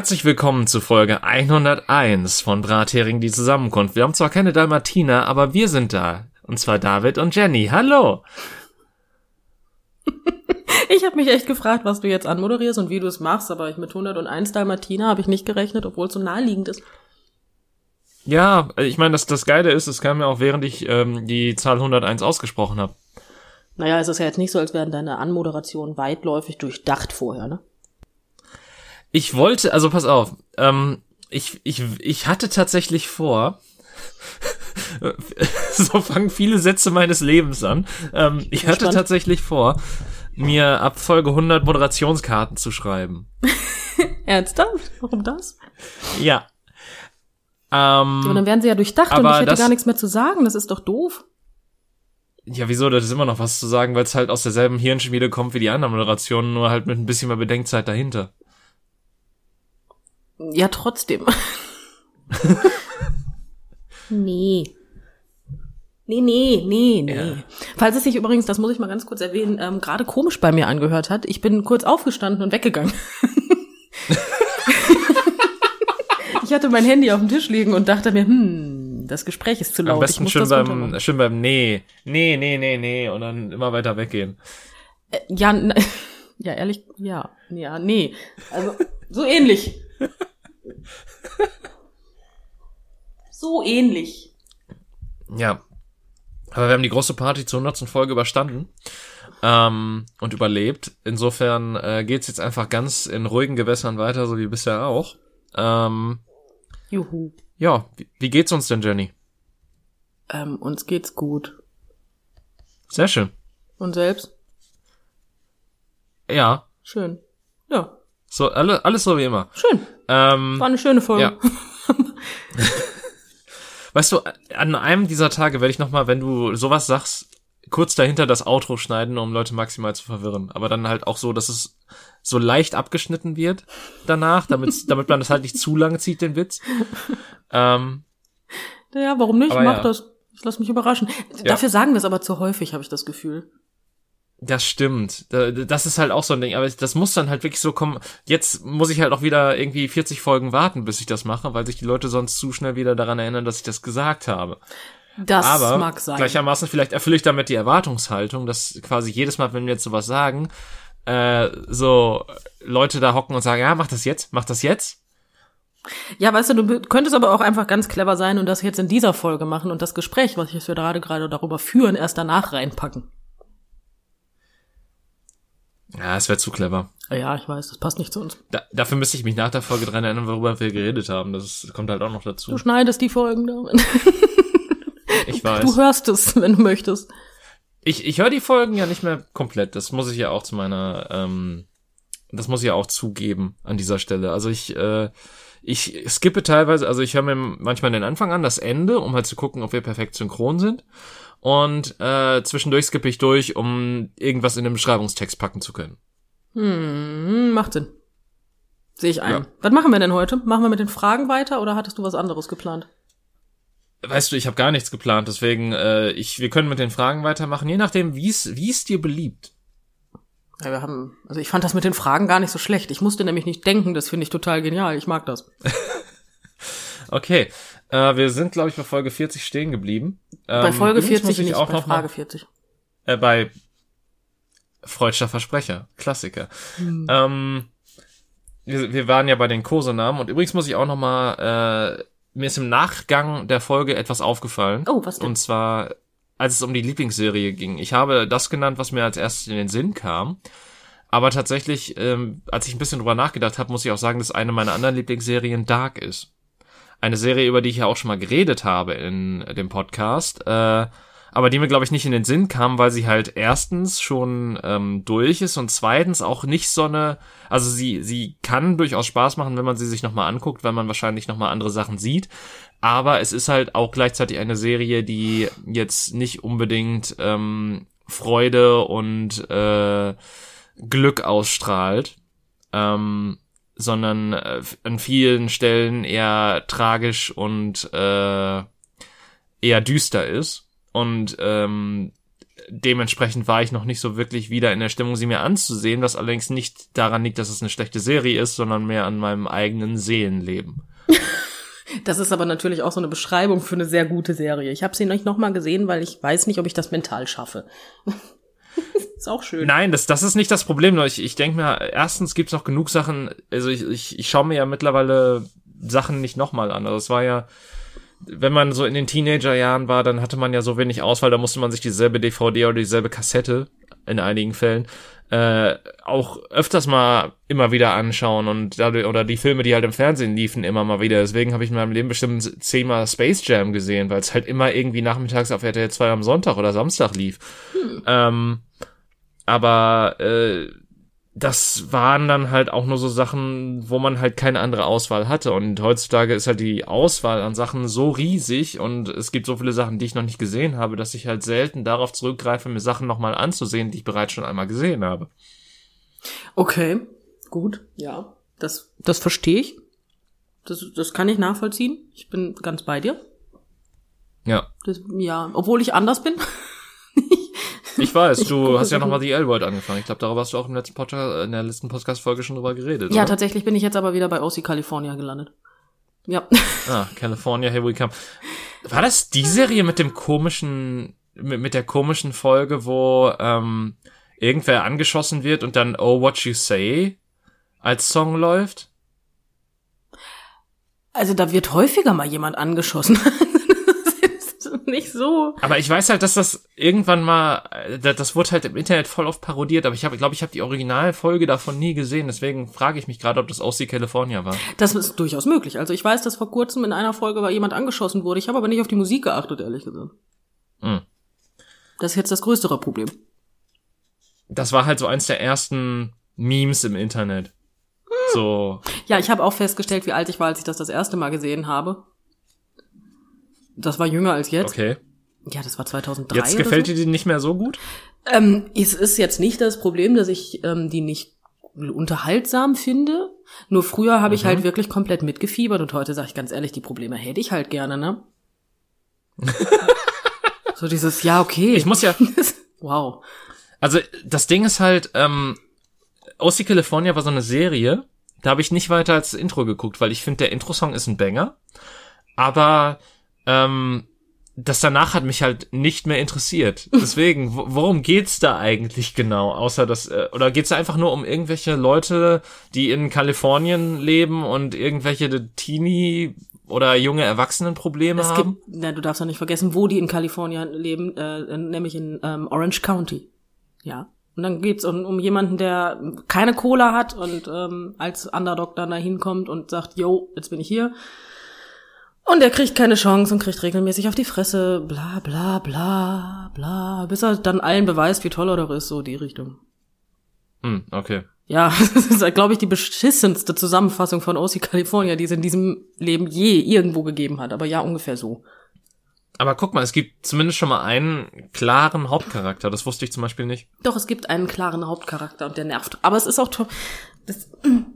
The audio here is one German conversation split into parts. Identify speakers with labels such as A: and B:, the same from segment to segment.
A: Herzlich willkommen zu Folge 101 von Brathering die Zusammenkunft. Wir haben zwar keine Dalmatiner, aber wir sind da. Und zwar David und Jenny. Hallo!
B: Ich habe mich echt gefragt, was du jetzt anmoderierst und wie du es machst, aber ich mit 101 Dalmatiner habe ich nicht gerechnet, obwohl es so naheliegend ist.
A: Ja, ich meine, das, das Geile ist, es kam ja auch während ich ähm, die Zahl 101 ausgesprochen habe.
B: Naja, es ist ja jetzt nicht so, als wären deine Anmoderationen weitläufig durchdacht vorher, ne?
A: Ich wollte, also pass auf, ähm, ich, ich, ich hatte tatsächlich vor, so fangen viele Sätze meines Lebens an. Ähm, ich hatte
B: Spannend.
A: tatsächlich vor, mir ab Folge 100 Moderationskarten zu schreiben.
B: Ernsthaft? Warum das?
A: Ja. Ähm,
B: Aber dann wären sie ja durchdacht und ich hätte
A: das-
B: gar nichts mehr zu sagen. Das ist doch doof.
A: ja, wieso? Das ist immer noch was zu sagen, weil es halt aus derselben Hirnschmiede kommt wie die anderen Moderationen, nur halt mit ein bisschen mehr Bedenkzeit dahinter.
B: Ja, trotzdem. nee. Nee, nee, nee, nee.
A: Ja.
B: Falls es sich übrigens, das muss ich mal ganz kurz erwähnen, ähm, gerade komisch bei mir angehört hat, ich bin kurz aufgestanden und weggegangen. ich hatte mein Handy auf dem Tisch liegen und dachte mir, hm, das Gespräch ist zu laut.
A: Am
B: ich
A: besten schön beim, schön beim Nee, nee, nee, nee, nee und dann immer weiter weggehen.
B: Äh, Ja, ja, ehrlich, ja, ja, nee. Also, so ähnlich. So ähnlich.
A: Ja. Aber wir haben die große Party zur 100. Folge überstanden ähm, und überlebt. Insofern äh, geht's jetzt einfach ganz in ruhigen Gewässern weiter, so wie bisher auch. Ähm,
B: Juhu.
A: ja, wie, wie geht's uns denn, Jenny?
B: Ähm, uns geht's gut.
A: Sehr schön.
B: Und selbst?
A: Ja,
B: Schön. Ja,
A: so alle, alles so wie immer.
B: schön.
A: Ähm,
B: War eine schöne Folge.
A: Ja. Weißt du, an einem dieser Tage werde ich noch mal, wenn du sowas sagst, kurz dahinter das Outro schneiden, um Leute maximal zu verwirren. Aber dann halt auch so, dass es so leicht abgeschnitten wird danach, damit, damit man das halt nicht zu lange zieht, den Witz. Ähm,
B: Ja, warum nicht? Mach
A: ja.
B: das. Ich lass mich überraschen. Dafür sagen wir es aber zu häufig, habe ich das Gefühl.
A: Das stimmt. Da- Das ist halt auch so ein Ding. Aber das muss dann halt wirklich so kommen. Jetzt muss ich halt auch wieder irgendwie 40 Folgen warten, bis ich das mache, weil sich die Leute sonst zu schnell wieder daran erinnern, dass ich das gesagt habe.
B: Das
A: Aber
B: mag sein.
A: gleichermaßen vielleicht erfülle ich damit die Erwartungshaltung, dass quasi jedes Mal, wenn wir jetzt sowas sagen, äh, so Leute da hocken und sagen, ja, mach das jetzt, mach das jetzt.
B: Ja, weißt du, du könntest aber auch einfach ganz clever sein und das jetzt in dieser Folge machen und das Gespräch, was wir gerade gerade darüber führen, erst danach reinpacken.
A: Ja, es wäre zu clever.
B: Ja, ich weiß, das passt nicht zu uns.
A: Da, dafür müsste ich mich nach der Folge dran erinnern, worüber wir geredet haben. Das kommt halt auch noch dazu.
B: Du schneidest die Folgen damit.
A: Ich
B: Du
A: weiß.
B: hörst es, wenn du möchtest.
A: Ich, ich höre die Folgen ja nicht mehr komplett. Das muss ich ja auch zu meiner, ähm, das muss ich ja auch zugeben an dieser Stelle. Also ich, äh, ich skippe teilweise, also ich höre mir manchmal den Anfang an, das Ende, um halt zu gucken, ob wir perfekt synchron sind. Und äh, zwischendurch skippe ich durch, um irgendwas in den Beschreibungstext packen zu können.
B: Hm, macht Sinn. Sehe ich ein.
A: Ja.
B: Was machen wir denn heute? Machen wir mit den Fragen weiter oder hattest du was anderes geplant?
A: Weißt du, ich habe gar nichts geplant, deswegen äh, ich, wir können mit den Fragen weitermachen, je nachdem, wie es wie es dir beliebt.
B: Ja, wir haben, also ich fand das mit den Fragen gar nicht so schlecht. Ich musste nämlich nicht denken, das finde ich total genial. Ich mag das.
A: Okay, äh, wir sind glaube ich bei Folge 40 stehen geblieben.
B: bei
A: Ähm,
B: Folge
A: übrigens
B: 40
A: muss ich
B: nicht,
A: auch
B: bei
A: noch mal-
B: Frage 40.
A: Äh, bei Freudscher Versprecher, Klassiker.
B: Hm.
A: Ähm, wir, wir waren ja bei den Kosenamen und übrigens muss ich auch noch mal, äh, mir ist im Nachgang der Folge etwas aufgefallen.
B: Oh, was denn?
A: Und zwar, als es um die Lieblingsserie ging. Ich habe das genannt, was mir als erstes in den Sinn kam. Aber tatsächlich, ähm, als ich ein bisschen drüber nachgedacht habe, muss ich auch sagen, dass eine meiner anderen Lieblingsserien Dark ist. Eine Serie, über die ich ja auch schon mal geredet habe in dem Podcast. Äh, aber die mir, glaube ich, nicht in den Sinn kam, weil sie halt erstens schon ähm, durch ist und zweitens auch nicht so eine, also sie, sie kann durchaus Spaß machen, wenn man sie sich nochmal anguckt, weil man wahrscheinlich nochmal andere Sachen sieht. Aber es ist halt auch gleichzeitig eine Serie, die jetzt nicht unbedingt ähm, Freude und äh, Glück ausstrahlt, ähm, sondern äh, an vielen Stellen eher tragisch und äh, eher düster ist. Und ähm, dementsprechend war ich noch nicht so wirklich wieder in der Stimmung, sie mir anzusehen, was allerdings nicht daran liegt, dass es eine schlechte Serie ist, sondern mehr an meinem eigenen Seelenleben.
B: Das ist aber natürlich auch so eine Beschreibung für eine sehr gute Serie. Ich habe sie nicht nochmal gesehen, weil ich weiß nicht, ob ich das mental schaffe. ist auch schön.
A: Nein, das, das ist nicht das Problem. Ich, ich denke mir, erstens gibt's noch genug Sachen, also ich, ich, ich schaue mir ja mittlerweile Sachen nicht nochmal an. Also es war ja, wenn man so in den Teenagerjahren war, dann hatte man ja so wenig Auswahl, da musste man sich dieselbe DVD oder dieselbe Kassette in einigen Fällen äh, auch öfters mal immer wieder anschauen und dadurch, oder die Filme, die halt im Fernsehen liefen, immer mal wieder. Deswegen habe ich in meinem Leben bestimmt zehnmal Space Jam gesehen, weil es halt immer irgendwie nachmittags auf RTL 2 am Sonntag oder Samstag lief. Hm. Ähm, aber äh, das waren dann halt auch nur so Sachen, wo man halt keine andere Auswahl hatte. Und heutzutage ist halt die Auswahl an Sachen so riesig und es gibt so viele Sachen, die ich noch nicht gesehen habe, dass ich halt selten darauf zurückgreife, mir Sachen nochmal anzusehen, die ich bereits schon einmal gesehen habe.
B: Okay, gut, ja. Das, das verstehe ich. Das, das kann ich nachvollziehen. Ich bin ganz bei dir.
A: Ja.
B: Das, ja, obwohl ich anders bin.
A: Ich weiß, ich du hast ja nochmal die L-World angefangen. Ich glaube, darüber hast du auch im letzten Podcast, in der letzten Podcast-Folge schon drüber geredet.
B: Ja, oder? tatsächlich bin ich jetzt aber wieder bei OC California gelandet. Ja.
A: Ah, California, here we come. War das die Serie mit dem komischen, mit, mit der komischen Folge, wo ähm, irgendwer angeschossen wird und dann Oh What You Say als Song läuft?
B: Also da wird häufiger mal jemand angeschossen. nicht so.
A: Aber ich weiß halt, dass das irgendwann mal, äh, das wurde halt im Internet voll oft parodiert, aber ich habe, glaube ich, habe die Originalfolge davon nie gesehen, deswegen frage ich mich gerade, ob das OC California war.
B: Das ist durchaus möglich. Also ich weiß, dass vor kurzem in einer Folge war jemand angeschossen wurde. Ich habe aber nicht auf die Musik geachtet, ehrlich gesagt. Hm. Das ist jetzt das größere Problem.
A: Das war halt so eins der ersten Memes im Internet. Hm. So.
B: Ja, ich habe auch festgestellt, wie alt ich war, als ich das das erste Mal gesehen habe. Das war jünger als jetzt.
A: Okay.
B: Ja, das war 2003.
A: Jetzt gefällt so. dir die nicht mehr so gut?
B: Ähm, es ist jetzt nicht das Problem, dass ich ähm, die nicht unterhaltsam finde. Nur früher habe mhm. ich halt wirklich komplett mitgefiebert und heute sage ich ganz ehrlich, die Probleme hätte ich halt gerne, ne? so dieses, ja, okay.
A: Ich muss ja.
B: wow.
A: Also das Ding ist halt, ähm, OC California war so eine Serie, da habe ich nicht weiter als Intro geguckt, weil ich finde, der Intro-Song ist ein Banger. Aber ähm, das danach hat mich halt nicht mehr interessiert. Deswegen, worum geht's da eigentlich genau? Außer dass, äh, oder geht's da einfach nur um irgendwelche Leute, die in Kalifornien leben und irgendwelche Teenie oder junge Erwachsenenprobleme es haben?
B: Gibt, na, du darfst doch nicht vergessen, wo die in Kalifornien leben, äh, nämlich in ähm, Orange County. Ja. Und dann geht's um, um jemanden, der keine Cola hat und ähm, als Underdog dann da hinkommt und sagt, yo, jetzt bin ich hier und er kriegt keine Chance und kriegt regelmäßig auf die Fresse, bla bla bla bla, bis er dann allen beweist, wie toll er doch ist, so die Richtung.
A: Hm, okay.
B: Ja, das ist, glaube ich, die beschissenste Zusammenfassung von OC California, die es in diesem Leben je irgendwo gegeben hat. Aber ja, ungefähr so.
A: Aber guck mal, es gibt zumindest schon mal einen klaren Hauptcharakter. Das wusste ich zum Beispiel nicht.
B: Doch, es gibt einen klaren Hauptcharakter und der nervt. Aber es ist auch toll.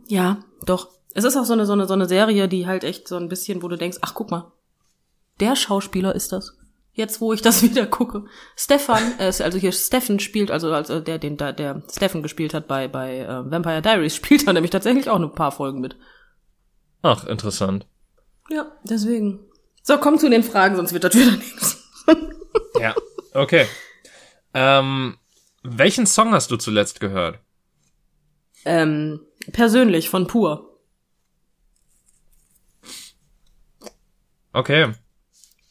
B: Ja, doch. Es ist auch so eine, so eine, so eine Serie, die halt echt so ein bisschen, wo du denkst, ach guck mal, der Schauspieler ist das. Jetzt, wo ich das wieder gucke. Stefan, äh, also hier Steffen spielt, also, also der, den da, der Steffen gespielt hat bei, bei äh, Vampire Diaries, spielt er nämlich tatsächlich auch ein paar Folgen mit.
A: Ach, interessant.
B: Ja, deswegen. So, komm zu den Fragen, sonst wird das wieder nichts.
A: ja, okay. Ähm, welchen Song hast du zuletzt gehört?
B: Ähm, persönlich, von Pur.
A: Okay.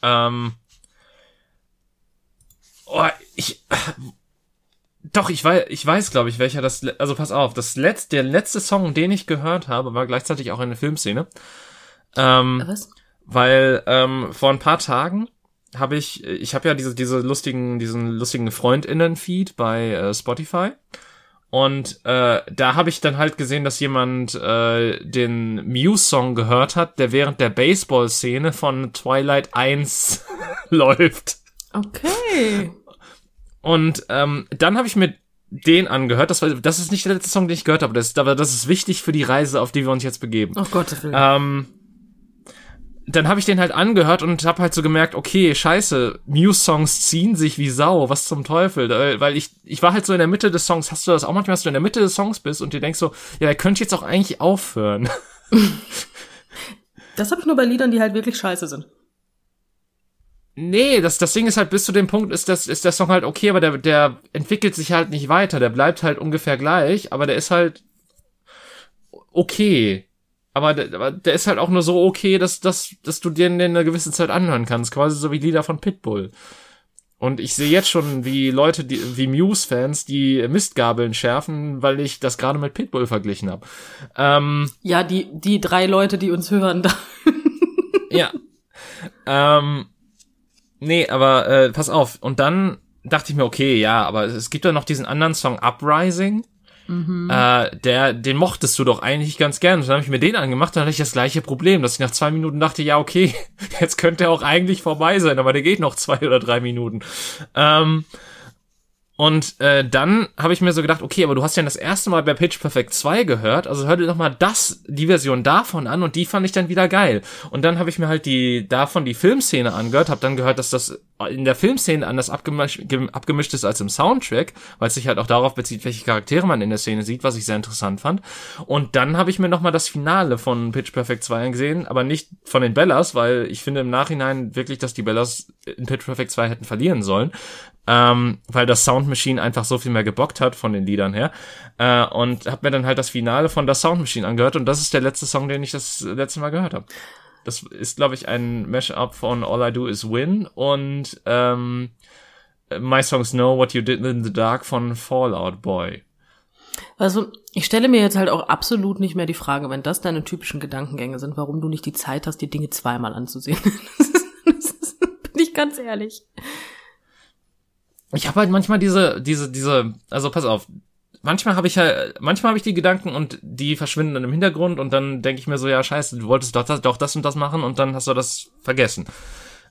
A: Ähm. Oh, ich. Doch, ich weiß, ich weiß, glaube ich, welcher das. Also pass auf, das letzte, der letzte Song, den ich gehört habe, war gleichzeitig auch eine Filmszene. Ähm, Was? Weil ähm, vor ein paar Tagen habe ich, ich habe ja diese diese lustigen, diesen lustigen Freundinnen-Feed bei äh, Spotify. Und äh, da habe ich dann halt gesehen, dass jemand äh, den Muse-Song gehört hat, der während der Baseball-Szene von Twilight 1 läuft.
B: Okay.
A: Und ähm, dann habe ich mir den angehört. Das, war, das ist nicht der letzte Song, den ich gehört habe. Das, aber das ist wichtig für die Reise, auf die wir uns jetzt begeben.
B: Oh Gott,
A: ähm, dann habe ich den halt angehört und habe halt so gemerkt, okay, scheiße, Muse-Songs ziehen sich wie Sau, was zum Teufel, weil ich, ich war halt so in der Mitte des Songs, hast du das auch manchmal, dass du in der Mitte des Songs bist und dir denkst so, ja, der könnte jetzt auch eigentlich aufhören.
B: Das habe ich nur bei Liedern, die halt wirklich scheiße sind.
A: Nee, das, das Ding ist halt, bis zu dem Punkt ist, das, ist der Song halt okay, aber der, der entwickelt sich halt nicht weiter. Der bleibt halt ungefähr gleich, aber der ist halt okay. Aber der, aber der ist halt auch nur so okay, dass, dass, dass du dir in einer gewissen Zeit anhören kannst. Quasi so wie Lieder von Pitbull. Und ich sehe jetzt schon, wie Leute, die, wie Muse-Fans, die Mistgabeln schärfen, weil ich das gerade mit Pitbull verglichen habe. Ähm,
B: ja, die, die drei Leute, die uns hören. Da.
A: ja. Ähm, Nee, aber äh, pass auf. Und dann dachte ich mir, okay, ja, aber es gibt ja noch diesen anderen Song Uprising. Mhm. Äh, der, den mochtest du doch eigentlich ganz gern. Und dann habe ich mir den angemacht, dann hatte ich das gleiche Problem, dass ich nach zwei Minuten dachte, ja, okay, jetzt könnte er auch eigentlich vorbei sein, aber der geht noch zwei oder drei Minuten. Ähm, und äh, dann habe ich mir so gedacht, okay, aber du hast ja das erste Mal bei Pitch Perfect 2 gehört, also hör dir doch mal das, die Version davon an und die fand ich dann wieder geil. Und dann habe ich mir halt die davon die Filmszene angehört, habe dann gehört, dass das in der Filmszene anders abgemischt, abgemischt ist als im Soundtrack, weil es sich halt auch darauf bezieht, welche Charaktere man in der Szene sieht, was ich sehr interessant fand. Und dann habe ich mir nochmal das Finale von Pitch Perfect 2 angesehen, aber nicht von den Bellas, weil ich finde im Nachhinein wirklich, dass die Bellas in Pitch Perfect 2 hätten verlieren sollen, ähm, weil das Sound Machine einfach so viel mehr gebockt hat von den Liedern her. Äh, und habe mir dann halt das Finale von der Sound Machine angehört und das ist der letzte Song, den ich das letzte Mal gehört habe. Das ist, glaube ich, ein Mashup von All I Do Is Win und ähm, My Songs Know What You Did in the Dark von Fallout Boy.
B: Also, ich stelle mir jetzt halt auch absolut nicht mehr die Frage, wenn das deine typischen Gedankengänge sind, warum du nicht die Zeit hast, die Dinge zweimal anzusehen. das ist, das ist, bin ich ganz ehrlich
A: ich habe halt manchmal diese, diese, diese, also pass auf, manchmal habe ich halt, manchmal habe ich die Gedanken und die verschwinden dann im Hintergrund und dann denke ich mir so, ja scheiße, du wolltest doch das, doch das und das machen und dann hast du das vergessen.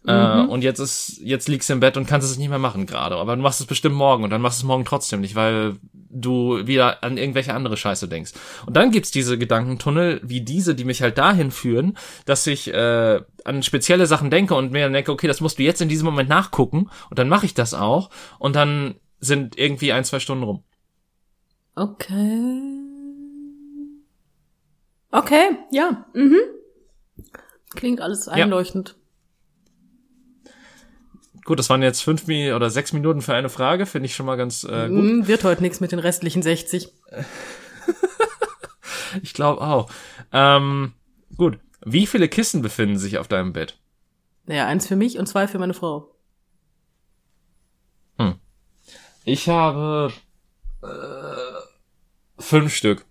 A: Äh, mhm. und jetzt ist, jetzt liegst du im Bett und kannst es nicht mehr machen gerade. Aber du machst es bestimmt morgen und dann machst du es morgen trotzdem nicht, weil du wieder an irgendwelche andere Scheiße denkst. Und dann gibt's diese Gedankentunnel wie diese, die mich halt dahin führen, dass ich äh, an spezielle Sachen denke und mir dann denke, okay, das musst du jetzt in diesem Moment nachgucken und dann mache ich das auch und dann sind irgendwie ein, zwei Stunden rum.
B: Okay. Okay, ja. Mhm. Klingt alles einleuchtend. Ja.
A: Gut, das waren jetzt fünf oder sechs Minuten für eine Frage, finde ich schon mal ganz äh, gut. Mm,
B: wird heute nichts mit den restlichen 60.
A: ich glaube auch. Ähm, gut, wie viele Kissen befinden sich auf deinem Bett?
B: Naja, eins für mich und zwei für meine Frau.
A: Hm. Ich habe äh, fünf Stück.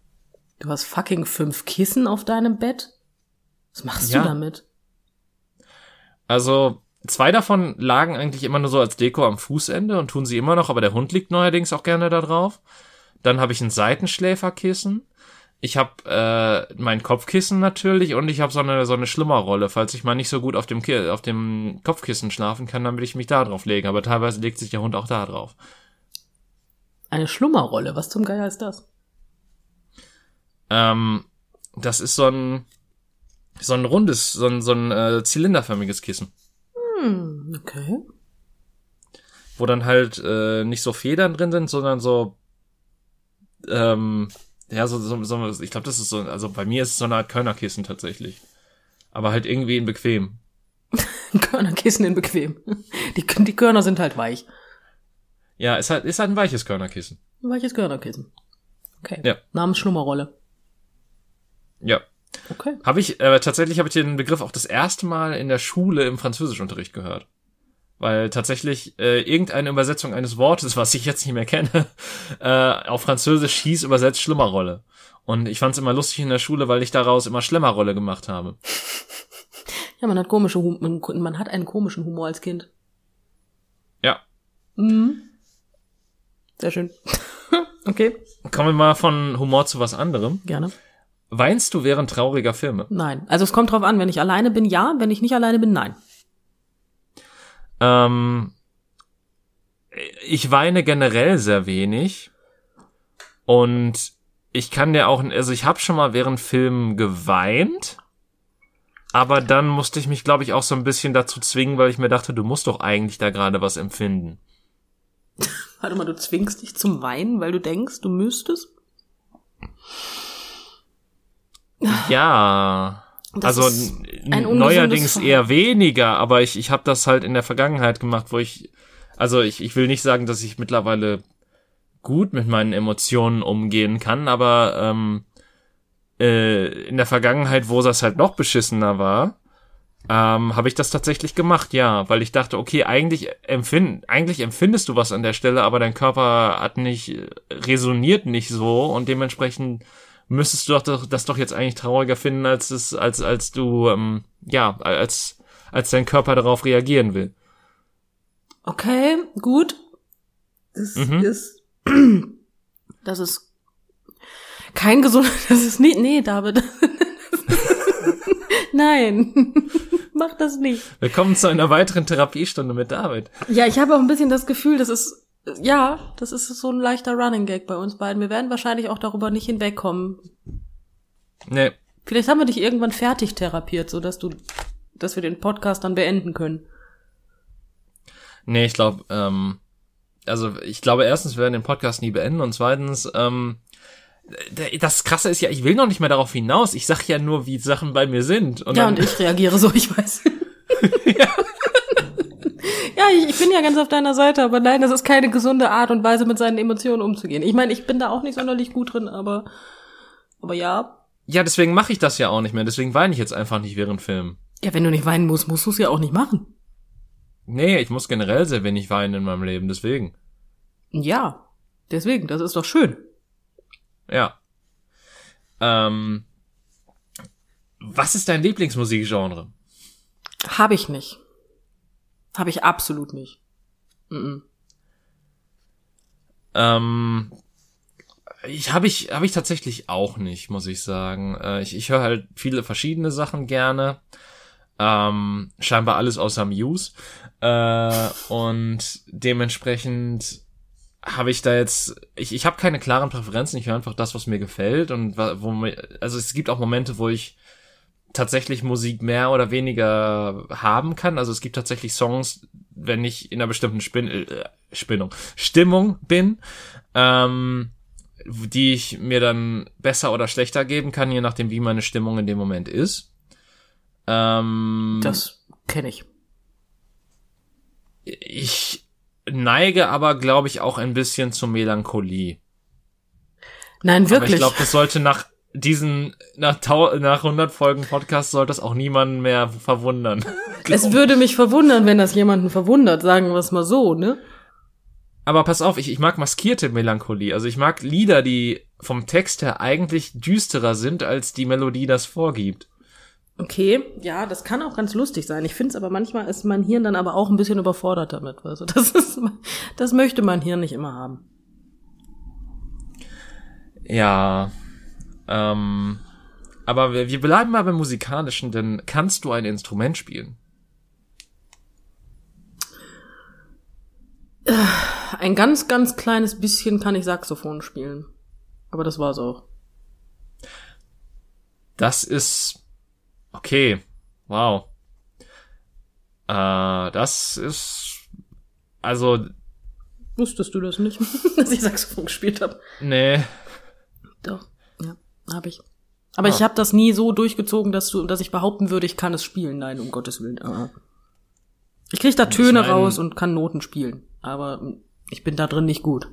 B: Du hast fucking fünf Kissen auf deinem Bett? Was machst ja. du damit?
A: Also, Zwei davon lagen eigentlich immer nur so als Deko am Fußende und tun sie immer noch, aber der Hund liegt neuerdings auch gerne da drauf. Dann habe ich ein Seitenschläferkissen. Ich habe äh, mein Kopfkissen natürlich und ich habe so eine so eine Schlimmerrolle, falls ich mal nicht so gut auf dem Ki auf dem Kopfkissen schlafen kann, damit ich mich da drauf lege. Aber teilweise legt sich der Hund auch da drauf.
B: Eine Schlummerrolle, was zum Geier ist das?
A: Ähm, das ist so ein so ein rundes, so ein so ein äh, zylinderförmiges Kissen.
B: Hm, okay.
A: Wo dann halt äh, nicht so Federn drin sind, sondern so, ähm, ja, so, so, so ich glaube, das ist so, also bei mir ist es so eine Art Körnerkissen tatsächlich. Aber halt irgendwie in bequem.
B: Körnerkissen in bequem. Die, die Körner sind halt weich.
A: Ja, ist halt, ist halt ein weiches Körnerkissen.
B: Ein weiches Körnerkissen. Okay.
A: Ja.
B: Namens Schlummerrolle.
A: Ja. Okay. Habe ich, äh, tatsächlich habe ich den Begriff auch das erste Mal in der Schule im Französischunterricht gehört. Weil tatsächlich äh, irgendeine Übersetzung eines Wortes, was ich jetzt nicht mehr kenne, äh, auf Französisch hieß übersetzt Schlimmerrolle. Und ich fand es immer lustig in der Schule, weil ich daraus immer Schlimmerrolle gemacht habe.
B: Ja, man hat komische Hum man hat einen komischen Humor als Kind.
A: Ja.
B: Mhm. Sehr schön. okay.
A: Kommen wir mal von Humor zu was anderem.
B: Gerne.
A: Weinst du während trauriger Filme?
B: Nein. Also es kommt drauf an, wenn ich alleine bin, ja. Wenn ich nicht alleine bin, nein.
A: Ähm, ich weine generell sehr wenig. Und ich kann dir auch, also ich habe schon mal während Filmen geweint. Aber dann musste ich mich, glaube ich, auch so ein bisschen dazu zwingen, weil ich mir dachte, du musst doch eigentlich da gerade was empfinden.
B: Warte mal, du zwingst dich zum Weinen, weil du denkst, du müsstest?
A: Ja.
B: Das
A: also neuerdings
B: Verhalten.
A: eher weniger, aber ich, ich habe das halt in der Vergangenheit gemacht, wo ich, also ich, ich will nicht sagen, dass ich mittlerweile gut mit meinen Emotionen umgehen kann, aber ähm, äh, in der Vergangenheit, wo das halt noch beschissener war, ähm, habe ich das tatsächlich gemacht, ja, weil ich dachte, okay, eigentlich empfind, eigentlich empfindest du was an der Stelle, aber dein Körper hat nicht resoniert nicht so und dementsprechend müsstest du doch das doch jetzt eigentlich trauriger finden, als es als als du ähm, ja als als dein Körper darauf reagieren will.
B: Okay, gut. Das
A: Mhm.
B: ist, das ist kein gesunder, das ist nicht, nee, David. Nein, mach das nicht.
A: Willkommen zu einer weiteren Therapiestunde mit David.
B: Ja, ich habe auch ein bisschen das Gefühl, das ist, ja, das ist so ein leichter Running Gag bei uns beiden. Wir werden wahrscheinlich auch darüber nicht hinwegkommen.
A: Nee,
B: Vielleicht haben wir dich irgendwann fertig therapiert, so dass du, dass wir den Podcast dann beenden können.
A: nee, ich glaube, ähm, also ich glaube erstens, wir werden den Podcast nie beenden und zweitens, ähm, das Krasse ist ja, ich will noch nicht mehr darauf hinaus. Ich sag ja nur, wie Sachen bei mir sind. Und
B: ja, und ich reagiere so, ich weiß. ja, ich, ich bin ja ganz auf deiner Seite, aber nein, das ist keine gesunde Art und Weise, mit seinen Emotionen umzugehen. Ich meine, ich bin da auch nicht sonderlich gut drin, aber, aber ja.
A: Ja, deswegen mache ich das ja auch nicht mehr. Deswegen weine ich jetzt einfach nicht während Filmen.
B: Ja, wenn du nicht weinen musst, musst du es ja auch nicht machen.
A: Nee, ich muss generell sehr wenig weinen in meinem Leben, deswegen.
B: Ja, deswegen, das ist doch schön.
A: Ja. Ähm, was ist dein Lieblingsmusikgenre?
B: Habe ich nicht. Habe ich absolut nicht. Mhm.
A: Ähm, ich habe ich habe ich tatsächlich auch nicht, muss ich sagen. Äh, ich ich höre halt viele verschiedene Sachen gerne. Ähm, scheinbar alles außer Muse. Äh, und dementsprechend habe ich da jetzt, ich, ich habe keine klaren Präferenzen, ich höre einfach das, was mir gefällt und wo mir, also es gibt auch Momente, wo ich tatsächlich Musik mehr oder weniger haben kann. Also es gibt tatsächlich Songs, wenn ich in einer bestimmten Spin äh, Spinnung, Stimmung bin, ähm, die ich mir dann besser oder schlechter geben kann, je nachdem, wie meine Stimmung in dem Moment ist. Ähm,
B: Das kenne ich.
A: ich neige aber, glaube ich, auch ein bisschen zur Melancholie.
B: Nein,
A: Aber
B: wirklich.
A: ich glaube, das sollte nach diesen, nach, nach 100 Folgen Podcast sollte es auch niemanden mehr verwundern.
B: es würde mich verwundern, wenn das jemanden verwundert, sagen wir es mal so, ne?
A: Aber pass auf, ich, ich mag maskierte Melancholie. Also ich mag Lieder, die vom Text her eigentlich düsterer sind, als die Melodie das vorgibt.
B: Okay, ja, das kann auch ganz lustig sein. Ich finde es aber manchmal ist mein Hirn dann aber auch ein bisschen überfordert damit. Also das ist, das möchte mein Hirn nicht immer haben.
A: Ja. Ähm, aber wir, wir bleiben mal beim Musikalischen, denn kannst du ein Instrument spielen?
B: Ein ganz, ganz kleines bisschen kann ich Saxophon spielen. Aber das war's auch.
A: Das ist okay. Wow. Äh, das ist also
B: Wusstest du das nicht, dass ich Saxophon gespielt habe?
A: nee.
B: Doch, habe ich. Aber ich
A: Ah.
B: habe das nie so durchgezogen, dass du, dass ich behaupten würde, ich kann es spielen. Nein, um Gottes Willen. Ah. Ich krieg da Töne
A: mein-
B: raus und kann Noten spielen. Aber ich bin da drin nicht gut.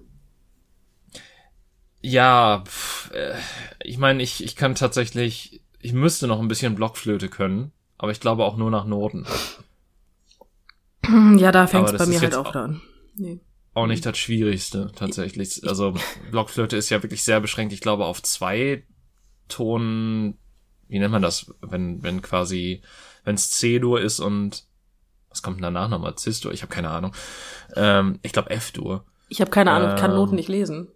A: Ja, pff, äh, ich meine, ich, ich kann tatsächlich, ich müsste noch ein bisschen Blockflöte können, aber ich glaube auch nur nach Noten.
B: Ja, da fängt's
A: Aber das
B: bei mir halt auch- da an. Nee.
A: Auch nicht das Schwierigste, tatsächlich. Also Blockflöte ist ja wirklich sehr beschränkt. Ich glaube auf zwei Ton, wie nennt man das, wenn, wenn quasi, wenn es C-Dur ist und was kommt denn danach nochmal? Cis-Dur? Ich habe keine Ahnung. Ähm, ich glaube F-Dur.
B: Ich habe keine Ahnung, ich kann
A: Ähm.
B: Noten nicht lesen.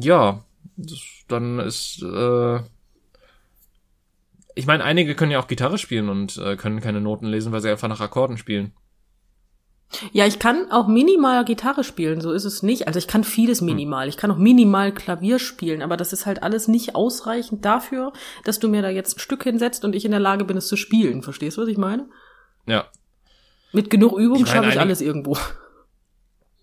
A: Ja, das, dann ist, äh, ich meine, einige können ja auch Gitarre spielen und äh, können keine Noten lesen, weil sie einfach nach Akkorden spielen.
B: Ja, ich kann auch minimal Gitarre spielen, so ist es nicht. Also ich kann vieles minimal. Ich kann auch minimal Klavier spielen, aber das ist halt alles nicht ausreichend dafür, dass du mir da jetzt ein Stück hinsetzt und ich in der Lage bin, es zu spielen. Verstehst du, was ich meine?
A: Ja.
B: Mit genug Übung
A: Ich
B: schaffe ich alles irgendwo.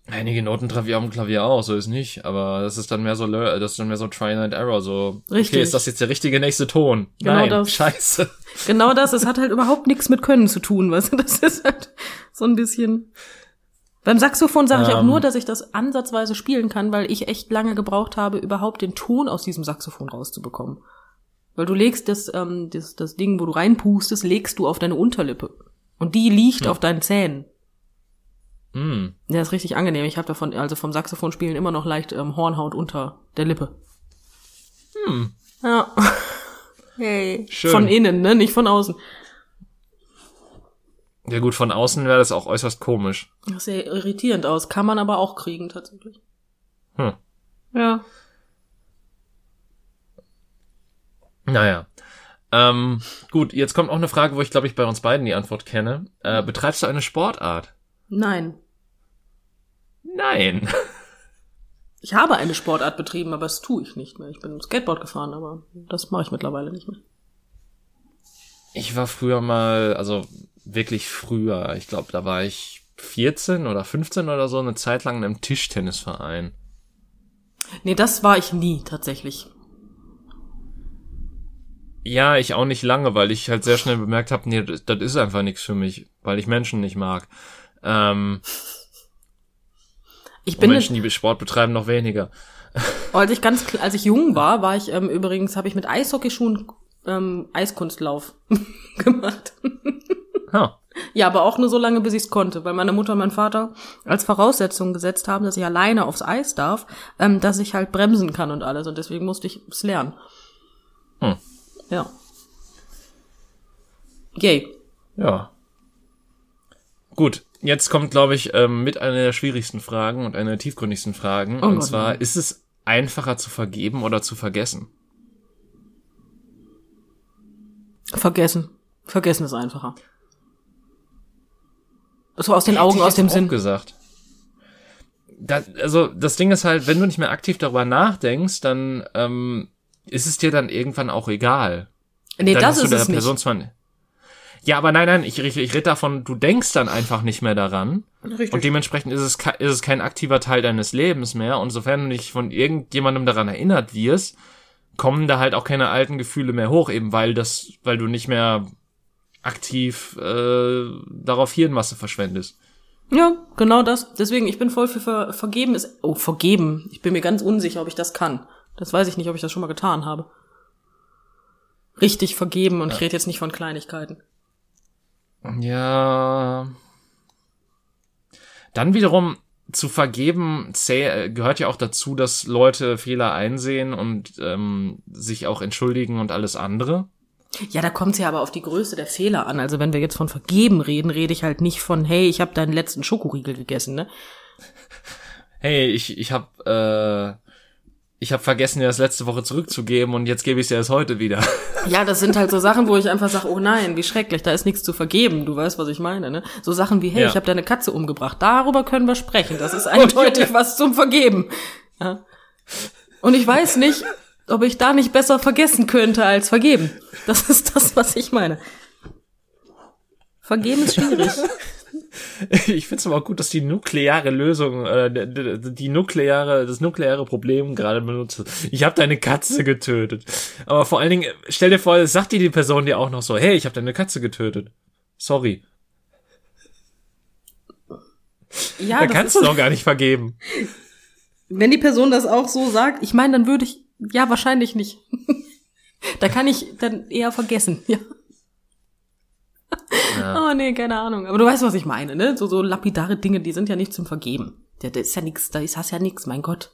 A: Einige Noten treffe ich auf dem Klavier auch, so ist nicht. Aber das ist dann mehr so, lear- das ist dann mehr so Try and Error, so.
B: Richtig.
A: Okay, ist das jetzt der richtige nächste Ton?
B: Genau
A: Nein,
B: das.
A: scheiße.
B: Genau das, es hat halt überhaupt nichts mit Können zu tun, weißt du? Das ist halt so ein bisschen. Beim Saxophon sage ich auch
A: Ähm.
B: nur, dass ich das ansatzweise spielen kann, weil ich echt lange gebraucht habe, überhaupt den Ton aus diesem Saxophon rauszubekommen. Weil du legst das, ähm, das, das Ding, wo du reinpustest, legst du auf deine Unterlippe. Und die liegt auf deinen Zähnen.
A: Hm.
B: Ja, ist richtig angenehm. Ich habe davon, also vom Saxophonspielen immer noch leicht ähm, Hornhaut unter der Lippe.
A: Hm.
B: Ja. Hey.
A: Schön.
B: Von innen, ne? Nicht von außen.
A: Ja gut, von außen wäre das auch äußerst komisch.
B: Das sieht sehr irritierend aus. Kann man aber auch kriegen, tatsächlich.
A: Hm.
B: Ja.
A: Naja. Ähm, gut, jetzt kommt auch eine Frage, wo ich glaube ich bei uns beiden die Antwort kenne. Äh, betreibst du eine Sportart?
B: Nein.
A: Nein.
B: Ich habe eine Sportart betrieben, aber das tue ich nicht mehr. Ich bin Skateboard gefahren, aber das mache ich mittlerweile nicht mehr.
A: Ich war früher mal, also wirklich früher, ich glaube, da war ich 14 oder 15 oder so, eine Zeit lang in einem Tischtennisverein.
B: Nee, das war ich nie, tatsächlich.
A: Ja, ich auch nicht lange, weil ich halt sehr schnell bemerkt habe, nee, das, das ist einfach nichts für mich, weil ich Menschen nicht mag. Ähm,
B: Ich
A: und
B: bin,
A: Menschen, die Sport betreiben, noch weniger.
B: als ich ganz, als ich jung war, war ich ähm, übrigens, habe ich mit Eishockeyschuhen ähm, Eiskunstlauf gemacht.
A: Ha.
B: Ja, aber auch nur so lange, bis ich es konnte, weil meine Mutter und mein Vater als Voraussetzung gesetzt haben, dass ich alleine aufs Eis darf, ähm, dass ich halt bremsen kann und alles. Und deswegen musste ich es lernen.
A: Hm.
B: Ja. Yay.
A: Ja. Gut, jetzt kommt, glaube ich, ähm, mit einer der schwierigsten Fragen und einer der tiefgründigsten Fragen.
B: Oh
A: und
B: Gott,
A: zwar,
B: nein.
A: ist es einfacher zu vergeben oder zu vergessen?
B: Vergessen. Vergessen ist einfacher. So aus den
A: Hätte
B: Augen, aus dem Sinn.
A: gesagt. Da, also das Ding ist halt, wenn du nicht mehr aktiv darüber nachdenkst, dann ähm, ist es dir dann irgendwann auch egal.
B: Nee,
A: dann
B: das ist es
A: Person
B: nicht.
A: Ja, aber nein, nein, ich, ich, ich rede davon, du denkst dann einfach nicht mehr daran
B: Richtig.
A: und dementsprechend ist es, ist es kein aktiver Teil deines Lebens mehr und sofern du nicht von irgendjemandem daran erinnert wirst, kommen da halt auch keine alten Gefühle mehr hoch, eben weil das, weil du nicht mehr aktiv äh, darauf Hirnmasse verschwendest.
B: Ja, genau das. Deswegen, ich bin voll für ver vergeben ist. Oh, vergeben. Ich bin mir ganz unsicher, ob ich das kann. Das weiß ich nicht, ob ich das schon mal getan habe. Richtig vergeben und ich rede jetzt nicht von Kleinigkeiten.
A: Ja. Dann wiederum zu vergeben gehört ja auch dazu, dass Leute Fehler einsehen und ähm, sich auch entschuldigen und alles andere.
B: Ja, da kommt es ja aber auf die Größe der Fehler an. Also wenn wir jetzt von vergeben reden, rede ich halt nicht von, hey, ich habe deinen letzten Schokoriegel gegessen, ne?
A: Hey, ich ich habe äh, ich habe vergessen, dir das letzte Woche zurückzugeben und jetzt gebe ich es dir erst heute wieder.
B: Ja, das sind halt so Sachen, wo ich einfach sage, oh nein, wie schrecklich, da ist nichts zu vergeben. Du weißt, was ich meine, ne? So Sachen wie, hey,
A: Ja.
B: ich habe deine Katze umgebracht. Darüber können wir sprechen. Das ist eindeutig was zum Vergeben. Ja. Und ich weiß nicht, ob ich da nicht besser vergessen könnte als vergeben. Das ist das, was ich meine. Vergeben ist schwierig.
A: Ich finde es aber auch gut, dass die nukleare Lösung, äh, die nukleare, das nukleare Problem gerade benutzt. Ich habe deine Katze getötet. Aber vor allen Dingen, stell dir vor, sagt dir die Person dir auch noch so, hey, ich habe deine Katze getötet. Sorry.
B: Ja,
A: da kannst du doch gar nicht vergeben.
B: wenn die Person das auch so sagt, ich meine, dann würde ich, ja, wahrscheinlich nicht. da kann ich dann eher vergessen, ja.
A: Ja.
B: Oh nee, keine Ahnung. Aber du weißt, was ich meine, ne? So, so lapidare Dinge, die sind ja nicht zum Vergeben. Da, ist ja nix, da ist, hast ja nix, mein Gott.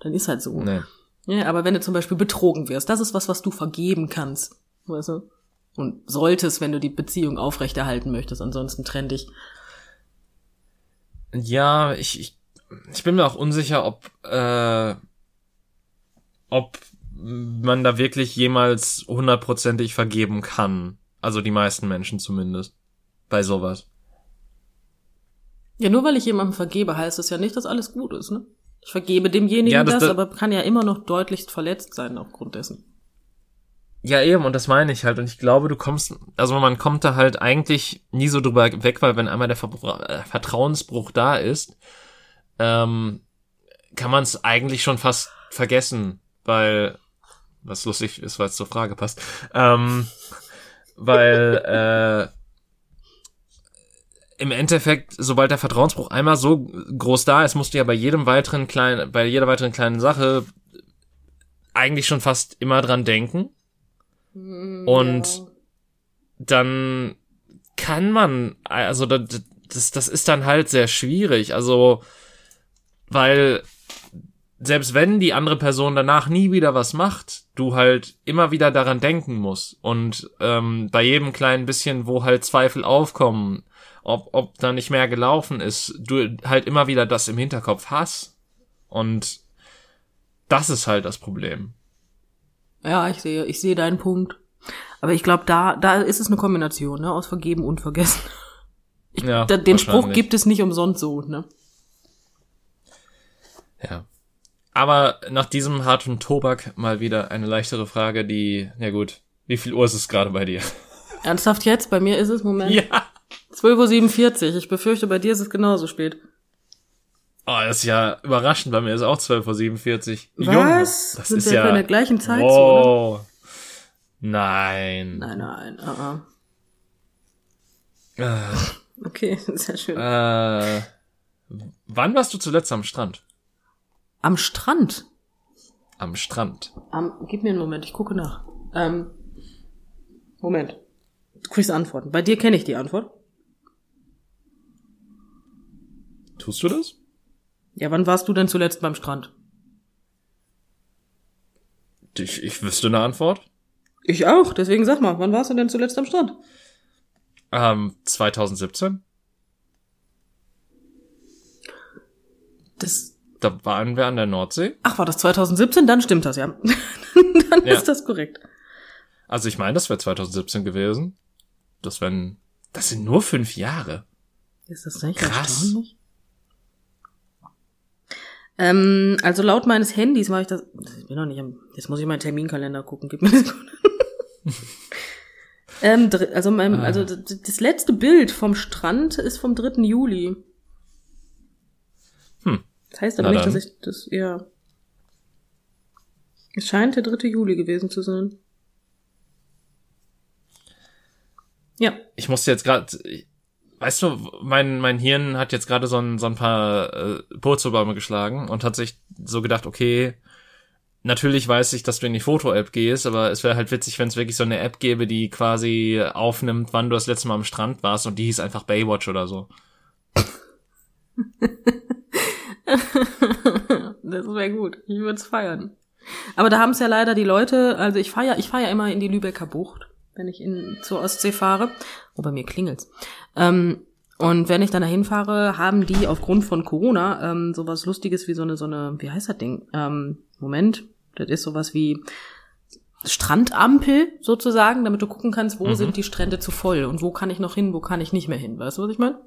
B: Dann ist halt so.
A: Nee.
B: Ja, aber wenn du zum Beispiel betrogen wirst, das ist was, was du vergeben kannst. Weißt du? Und solltest, wenn du die Beziehung aufrechterhalten möchtest, ansonsten trenn dich.
A: Ja, ich, ich, ich bin mir auch unsicher, ob, äh, ob man da wirklich jemals hundertprozentig vergeben kann. Also die meisten Menschen zumindest. Bei sowas.
B: Ja, nur weil ich jemandem vergebe, heißt das ja nicht, dass alles gut ist, ne? Ich vergebe demjenigen
A: Ja,
B: das,
A: das- das-
B: aber kann ja immer noch deutlichst verletzt sein aufgrund dessen.
A: Ja, eben, und das meine ich halt. Und ich glaube, du kommst, also man kommt da halt eigentlich nie so drüber weg, weil wenn einmal der Verbra äh, Vertrauensbruch da ist, ähm, kann man es eigentlich schon fast vergessen, weil, was lustig ist, weil es zur Frage passt, ähm, weil, äh, im Endeffekt, sobald der Vertrauensbruch einmal so groß da ist, musst du ja bei jedem weiteren kleinen, bei jeder weiteren kleinen Sache eigentlich schon fast immer dran denken. Und dann kann man, also das, das, das ist dann halt sehr schwierig. Also, weil selbst wenn die andere Person danach nie wieder was macht, du halt immer wieder daran denken musst. Und ähm, bei jedem kleinen bisschen, wo halt Zweifel aufkommen, ob, ob da nicht mehr gelaufen ist, du halt immer wieder das im Hinterkopf hast. Und das ist halt das Problem.
B: Ja, ich sehe, ich sehe deinen Punkt. Aber ich glaube, da, da ist es eine Kombination, ne, aus Vergeben und Vergessen.
A: Ja,
B: Da, den Spruch gibt es nicht umsonst so, ne?
A: Ja. Aber nach diesem harten Tobak mal wieder eine leichtere Frage, die, ja gut, wie viel Uhr ist es gerade bei dir?
B: Ernsthaft jetzt? Bei mir ist es, Moment,
A: Ja.
B: 12.47 Uhr. Ich befürchte, bei dir ist es genauso spät.
A: Oh, das ist ja überraschend, bei mir ist auch 12.47 Uhr.
B: Was?
A: das
B: Sind
A: ist
B: wir
A: ja...
B: in der gleichen Zeitzone?
A: wow. Nein.
B: Nein, nein, uh
A: Äh,
B: Okay, sehr schön.
A: äh, wann warst du zuletzt am Strand?
B: Am Strand.
A: Am Strand.
B: Am, gib mir einen Moment, ich gucke nach. Ähm, Moment. Du kriegst Antworten. Bei dir kenne ich die Antwort.
A: Tust du das?
B: Ja, wann warst du denn zuletzt beim Strand?
A: Ich, ich wüsste eine Antwort.
B: Ich auch, deswegen sag mal, wann warst du denn zuletzt am Strand?
A: Ähm, 2017?
B: Das,
A: Da waren wir an der Nordsee.
B: ach, war das 2017? Dann stimmt das, ja. Dann
A: Ja.
B: ist das korrekt.
A: Also ich meine, das wäre 2017 gewesen. Das wären, das sind nur fünf Jahre.
B: Ist das nicht
A: Krass.
B: Ähm, also laut meines Handys war ich das. Ich bin noch nicht am. Jetzt muss ich meinen Terminkalender gucken. Gib mir das. ähm, also mein,
A: Ah.
B: also das letzte Bild vom Strand ist vom 3. Juli. Das heißt aber
A: Na
B: nicht, dass
A: dann.
B: ich das. Ja. Es scheint der 3. Juli gewesen zu sein. Ja.
A: Ich musste jetzt gerade, weißt du, mein, mein Hirn hat jetzt gerade so ein, so ein paar äh, Purzelbäume geschlagen und hat sich so gedacht, okay, natürlich weiß ich, dass du in die Foto-App gehst, aber es wäre halt witzig, wenn es wirklich so eine App gäbe, die quasi aufnimmt, wann du das letzte Mal am Strand warst und die hieß einfach Baywatch oder so.
B: Das wäre gut. Ich würde es feiern. Aber da haben es ja leider die Leute, also ich fahre ja, ich fahre ja immer in die Lübecker Bucht, wenn ich in, zur Ostsee fahre. Oh, bei mir klingelt's. Ähm, und wenn ich dann dahin fahre, haben die aufgrund von Corona ähm, sowas Lustiges wie so eine, so eine, wie heißt das Ding? Ähm, Moment, das ist sowas wie Strandampel sozusagen, damit du gucken kannst, wo
A: Mhm.
B: sind die Strände zu voll und wo kann ich noch hin, wo kann ich nicht mehr hin. Weißt du, was ich meine?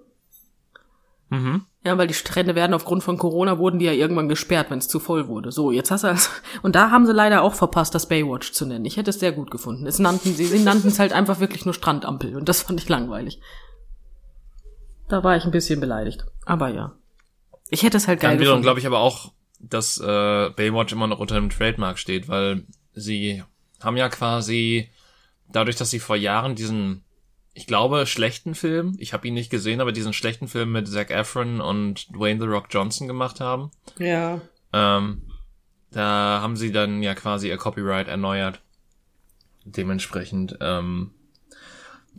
A: Mhm.
B: Ja, weil die Strände werden aufgrund von Corona wurden die ja irgendwann gesperrt, wenn es zu voll wurde. So, jetzt hast du also, und da haben sie leider auch verpasst, das Baywatch zu nennen. Ich hätte es sehr gut gefunden. Es nannten sie, sie nannten es halt einfach wirklich nur Strandampel und das fand ich langweilig. Da war ich ein bisschen beleidigt. Aber ja. Ich hätte es halt geil
A: Dann wiederum glaube ich aber auch, dass äh, Baywatch immer noch unter dem Trademark steht, weil sie haben ja quasi, dadurch, dass sie vor Jahren diesen, ich glaube, schlechten Film, ich habe ihn nicht gesehen, aber diesen schlechten Film mit Zac Efron und Dwayne The Rock Johnson gemacht haben,
B: ja.
A: ähm, da haben sie dann ja quasi ihr Copyright erneuert. Dementsprechend ähm,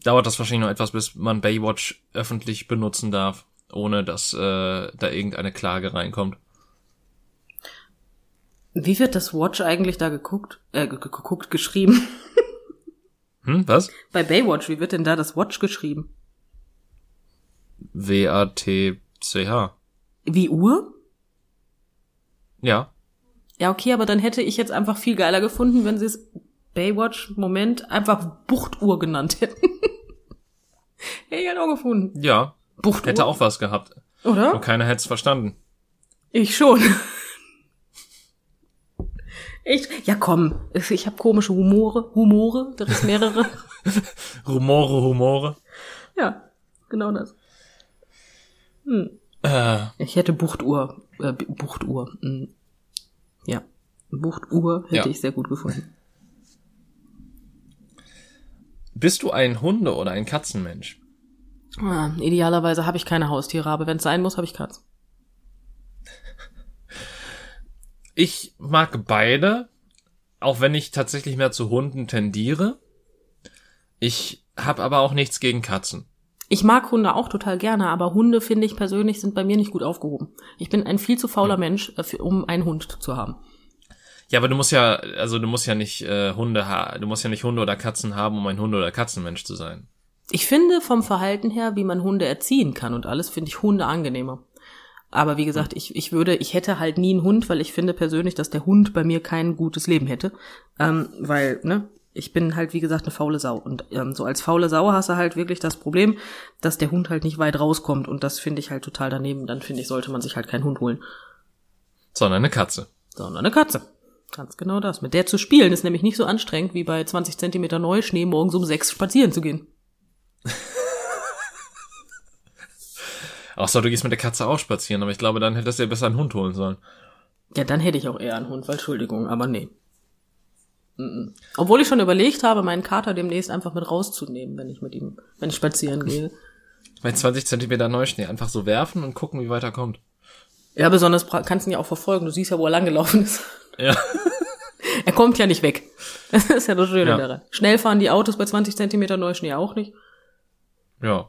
A: dauert das wahrscheinlich noch etwas, bis man Baywatch öffentlich benutzen darf, ohne dass äh, da irgendeine Klage reinkommt.
B: Wie wird das Watch eigentlich da geguckt? Äh, ge- ge- geguckt, geschrieben?
A: Hm, was?
B: Bei Baywatch, wie wird denn da das Watch geschrieben?
A: W-A-T-C-H.
B: Wie Uhr?
A: Ja.
B: Ja, okay, aber dann hätte ich jetzt einfach viel geiler gefunden, wenn sie es Baywatch, Moment, einfach Buchtuhr genannt hätten. hätte ich halt auch gefunden.
A: Ja.
B: Buchtuhr.
A: Hätte auch was gehabt.
B: Oder?
A: Und keiner hätte es verstanden.
B: Ich schon. Ich, ja komm, ich habe komische Humore, Humore, das ist mehrere.
A: Rumore, Humore.
B: ja, genau das. Hm.
A: Äh,
B: Ich hätte Buchtuhr, äh, Buchtuhr. hm. Ja, Buchtuhr hätte
A: Ja.
B: ich sehr gut gefunden.
A: bist du ein Hunde- oder ein Katzenmensch?
B: Ah, idealerweise habe ich keine Haustiere, aber wenn es sein muss, habe ich Katz.
A: Ich mag beide, auch wenn ich tatsächlich mehr zu Hunden tendiere. Ich habe aber auch nichts gegen Katzen.
B: Ich mag Hunde auch total gerne, aber Hunde finde ich persönlich sind bei mir nicht gut aufgehoben. Ich bin ein viel zu fauler Mensch, äh, um einen Hund zu haben.
A: Ja, aber du musst ja, also du musst ja nicht äh, Hunde, ha du musst ja nicht Hunde oder Katzen haben, um ein Hunde- oder Katzenmensch zu sein.
B: Ich finde vom Verhalten her, wie man Hunde erziehen kann und alles, finde ich Hunde angenehmer. Aber wie gesagt, ich, ich würde, ich hätte halt nie einen Hund, weil ich finde persönlich, dass der Hund bei mir kein gutes Leben hätte. Ähm, weil, ne, ich bin halt, wie gesagt, eine faule Sau. Und ähm, so als faule Sau hast du halt wirklich das Problem, dass der Hund halt nicht weit rauskommt. Und das finde ich halt total daneben. Dann finde ich, sollte man sich halt keinen Hund holen,
A: Sondern eine Katze.
B: sondern eine Katze. Ganz genau das. Mit der zu spielen ist nämlich nicht so anstrengend, wie bei 20 Zentimeter Neuschnee morgens um sechs spazieren zu gehen.
A: Außer du gehst mit der Katze auch spazieren, aber ich glaube, dann hättest du dir besser einen Hund holen sollen.
B: Ja, dann hätte ich auch eher einen Hund, weil Entschuldigung, aber nee. Mhm. Obwohl ich schon überlegt habe, meinen Kater demnächst einfach mit rauszunehmen, wenn ich mit ihm, wenn ich spazieren gehe.
A: Bei 20 Zentimeter Neuschnee einfach so werfen und gucken, wie weit er kommt.
B: Ja, besonders kannst du ihn ja auch verfolgen. Du siehst ja, wo er langgelaufen ist.
A: Ja.
B: Er kommt ja nicht weg. Das ist ja das Schöne
A: Ja.
B: daran. Schnell fahren die Autos bei 20 Zentimeter Neuschnee auch nicht.
A: Ja.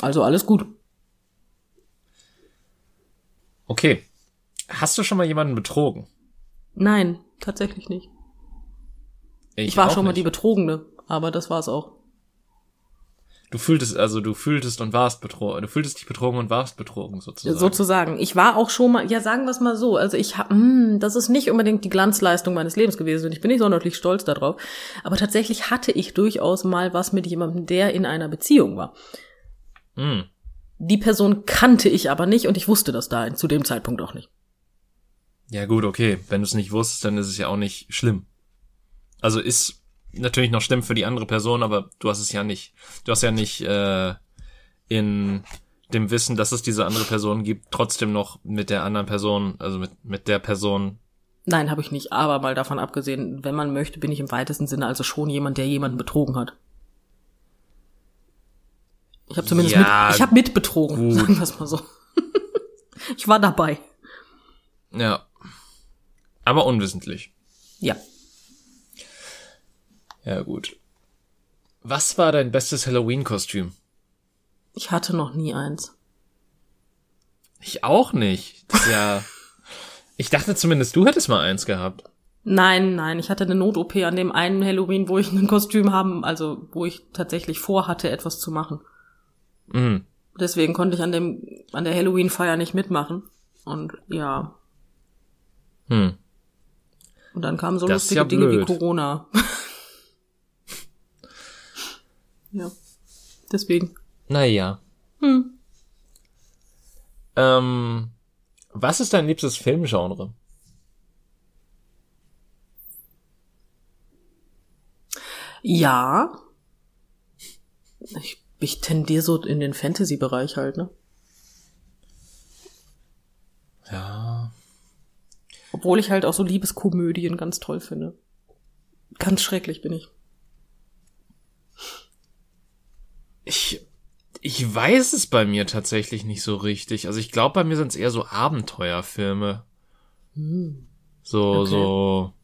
B: Also alles gut.
A: Okay. Hast du schon mal jemanden betrogen?
B: Nein, tatsächlich nicht. Ich, war
A: auch
B: schon mal
A: nicht.
B: die Betrogene, aber das war's auch.
A: Du fühltest, also du fühltest und warst betrogen. Du fühltest dich betrogen und warst betrogen, sozusagen.
B: Sozusagen. Ich war auch schon mal, ja, sagen wir es mal so. Also ich habe, das ist nicht unbedingt die Glanzleistung meines Lebens gewesen und ich bin nicht sonderlich stolz darauf. Aber tatsächlich hatte ich durchaus mal was mit jemandem, der in einer Beziehung war.
A: Hm.
B: Die Person kannte ich aber nicht und ich wusste das da zu dem Zeitpunkt auch nicht.
A: Ja gut, okay. Wenn du es nicht wusstest, dann ist es ja auch nicht schlimm. Also ist natürlich noch schlimm für die andere Person, aber du hast es ja nicht. Du hast ja nicht äh, in dem Wissen, dass es diese andere Person gibt, trotzdem noch mit der anderen Person, also mit, mit der Person.
B: Nein, habe ich nicht. Aber mal davon abgesehen, wenn man möchte, bin ich im weitesten Sinne also schon jemand, der jemanden betrogen hat. Ich habe zumindest
A: Ja,
B: mit, ich habe mit betrogen,
A: gut.
B: sagen wir es mal so. ich war dabei.
A: Ja. Aber unwissentlich.
B: Ja.
A: Ja, gut. Was war dein bestes Halloween-Kostüm?
B: Ich hatte noch nie eins.
A: Ich auch nicht. Ja. ich dachte zumindest, du hättest mal eins gehabt.
B: Nein, nein, ich hatte eine Not-OP an dem einen Halloween, wo ich ein Kostüm haben, also wo ich tatsächlich vorhatte, etwas zu machen.
A: Mhm.
B: Deswegen konnte ich an dem, an der Halloween-Feier nicht mitmachen. Und ja,
A: Hm.
B: und dann kamen so
A: Das
B: lustige
A: ja
B: Dinge wie. Corona. ja. Deswegen.
A: Naja.
B: Hm.
A: Ähm, was ist dein liebstes Filmgenre?
B: Ja. Ich, ich tendiere so in den Fantasy-Bereich halt, ne?
A: Ja.
B: Obwohl ich halt auch so Liebeskomödien ganz toll finde. Ganz schrecklich bin ich.
A: Ich, ich weiß es bei mir tatsächlich nicht so richtig. Also ich glaube, bei mir sind es eher so Abenteuerfilme. So,
B: Okay.
A: so,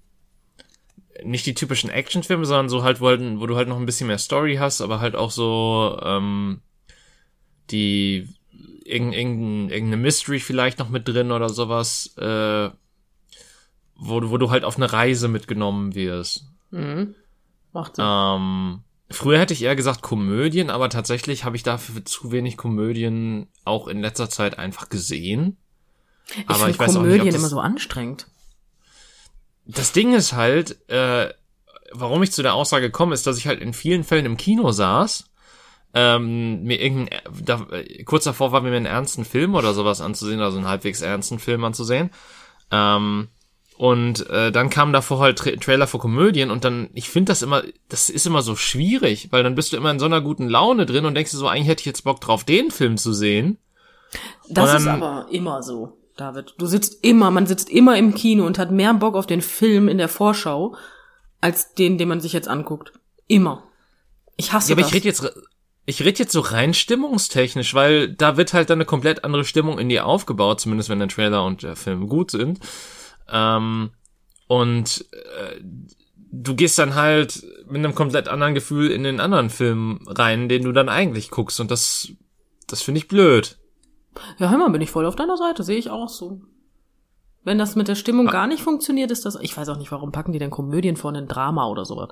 A: nicht die typischen Actionfilme, sondern so halt, wo, halt, wo du halt noch ein bisschen mehr Story hast, aber halt auch so, ähm, die, irgendein, irgendein, irgendeine Mystery vielleicht noch mit drin oder sowas, äh, wo, du- wo du halt auf eine Reise mitgenommen wirst.
B: Mhm. Macht Sinn.
A: Ähm, früher hätte ich eher gesagt Komödien, aber tatsächlich habe ich dafür zu wenig Komödien auch in letzter Zeit einfach gesehen.
B: ich
A: aber
B: finde
A: ich weiß auch
B: Komödien
A: nicht, ob das,
B: immer so anstrengend.
A: Das Ding ist halt, äh, warum ich zu der Aussage komme, ist, dass ich halt in vielen Fällen im Kino saß, ähm, mir irgendein, da, kurz davor war mir einen ernsten Film oder sowas anzusehen, also einen halbwegs ernsten Film anzusehen. Ähm, und äh, dann kamen davor halt Tra Trailer für Komödien und dann, ich finde das immer, das ist immer so schwierig, weil dann bist du immer in so einer guten Laune drin und denkst dir so, eigentlich hätte ich jetzt Bock drauf, den Film zu sehen.
B: Das
A: Und
B: ist
A: dann-
B: aber immer so, David. Du sitzt immer, man sitzt immer im Kino und hat mehr Bock auf den Film in der Vorschau, als den, den man sich jetzt anguckt. Immer. Ich hasse
A: Ja, aber
B: das.
A: ich rede jetzt, ich rede jetzt so rein stimmungstechnisch, weil da wird halt dann eine komplett andere Stimmung in dir aufgebaut, zumindest wenn der Trailer und der Film gut sind. Ähm, und äh, du gehst dann halt mit einem komplett anderen Gefühl in den anderen Film rein, den du dann eigentlich guckst. Und das, das finde ich blöd.
B: Ja, hör mal, bin ich voll auf deiner Seite, sehe ich auch so. Wenn das mit der
A: Ah.
B: Stimmung gar nicht funktioniert, ist das, ich weiß auch nicht, warum packen die denn Komödien vor ein Drama oder sowas.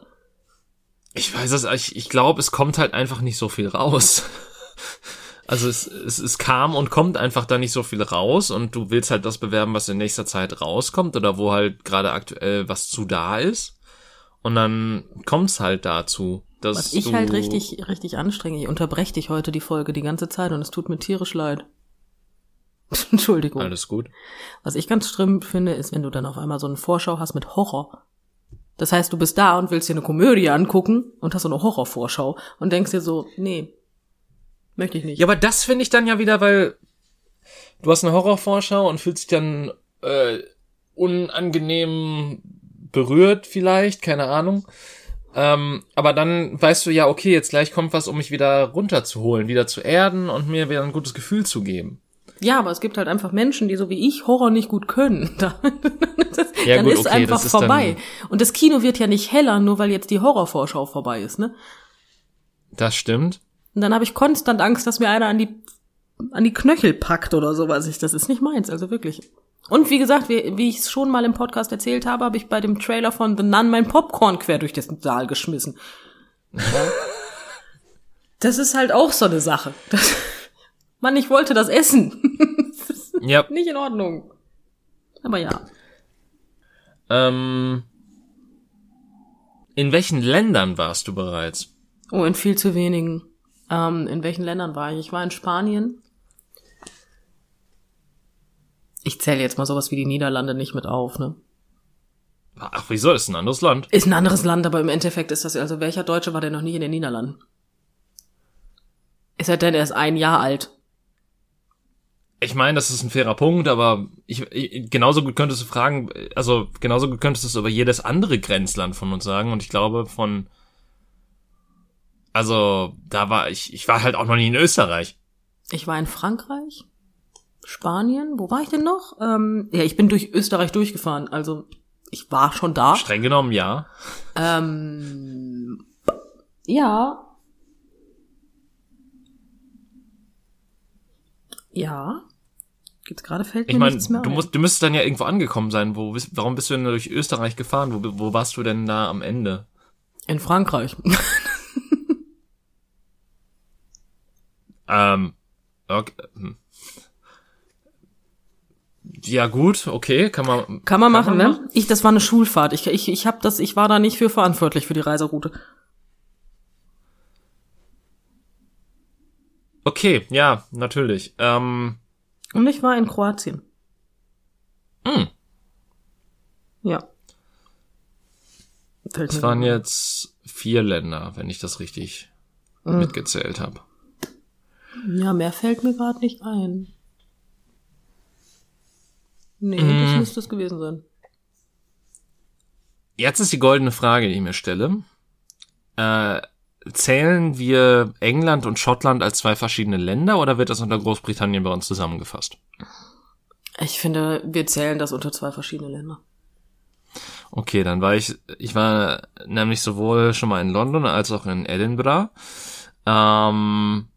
A: Ich weiß es, ich, ich glaube, es kommt halt einfach nicht so viel raus. Also es, es, es kam und kommt einfach da nicht so viel raus und du willst halt das bewerben, was in nächster Zeit rauskommt oder wo halt gerade aktuell was zu da ist. Und dann kommt's halt dazu, dass
B: Was ich halt richtig, richtig anstrenge. Ich unterbreche dich heute die Folge die ganze Zeit und es tut mir tierisch leid. Entschuldigung.
A: Alles gut.
B: Was ich ganz schlimm finde, ist, wenn du dann auf einmal so eine Vorschau hast mit Horror. Das heißt, du bist da und willst dir eine Komödie angucken und hast so eine Horrorvorschau und denkst dir so, nee, möchte ich nicht.
A: Ja, aber das finde ich dann ja wieder, weil du hast eine Horrorvorschau und fühlst dich dann äh, unangenehm berührt vielleicht, keine Ahnung. Ähm, aber dann weißt du ja, okay, jetzt gleich kommt was, um mich wieder runterzuholen, wieder zu erden und mir wieder ein gutes Gefühl zu geben.
B: Ja, aber es gibt halt einfach Menschen, die so wie ich Horror nicht gut können. Da- das,
A: Ja,
B: dann
A: gut,
B: ist
A: okay,
B: einfach
A: ist
B: vorbei. Und das Kino wird ja nicht heller, nur weil jetzt die Horrorvorschau vorbei ist, ne?
A: Das stimmt.
B: Und dann habe ich konstant Angst, dass mir einer an die an die Knöchel packt oder sowas. Ich, das ist nicht meins, also wirklich. Und wie gesagt, wie, wie ich es schon mal im Podcast erzählt habe, habe ich bei dem Trailer von The Nun mein Popcorn quer durch den Saal geschmissen. Das ist halt auch so eine Sache. Das, Mann, ich wollte das essen. Das ist
A: Ja.
B: nicht in Ordnung. Aber ja.
A: Ähm, in welchen Ländern warst du bereits?
B: Oh, in viel zu wenigen. Ähm, in welchen Ländern war ich? Ich war in Spanien. Ich zähle jetzt mal sowas wie die Niederlande nicht mit auf, ne?
A: Ach, wieso? Ist ein anderes Land.
B: Ist ein anderes Land, aber im Endeffekt ist das, also welcher Deutsche war denn noch nie in den Niederlanden? Ist er denn erst ein Jahr alt?
A: Ich meine, das ist ein fairer Punkt, aber ich, ich genauso gut könntest du fragen, also genauso gut könntest du es über jedes andere Grenzland von uns sagen und ich glaube von also da war ich ich war halt auch noch nie in Österreich.
B: Ich war in Frankreich, Spanien, wo war ich denn noch? Ähm, ja, ich bin durch Österreich durchgefahren, also ich war schon da.
A: Streng genommen ja.
B: Ähm, ja. Ja. Jetzt gerade fällt mir
A: Ich meine,
B: nichts mehr
A: du
B: ein.
A: musst du müsstest dann ja irgendwo angekommen sein. Wo bist, warum bist du denn durch Österreich gefahren? Wo, wo warst du denn da am Ende?
B: In Frankreich.
A: Ähm okay. hm. Ja gut, okay, kann man
B: Kann man machen, ne? Ich, das war eine Schulfahrt. Ich, ich, ich hab das, ich war da nicht für verantwortlich für die Reiseroute.
A: Okay, ja, natürlich. Ähm,
B: Und ich war in Kroatien.
A: hm.
B: Ja. Fällt
A: Es
B: mir
A: waren jetzt vier Länder, wenn ich das richtig
B: Mhm.
A: mitgezählt habe.
B: Ja, mehr fällt mir gerade nicht ein. Nee,
A: Mhm.
B: das müsste es gewesen sein.
A: Jetzt ist die goldene Frage, die ich mir stelle. Äh, zählen wir England und Schottland als zwei verschiedene Länder oder wird das unter Großbritannien bei uns zusammengefasst?
B: Ich finde, wir zählen das unter zwei verschiedene Länder.
A: Okay, dann war ich, ich war nämlich sowohl schon mal in London als auch in Edinburgh. Ähm,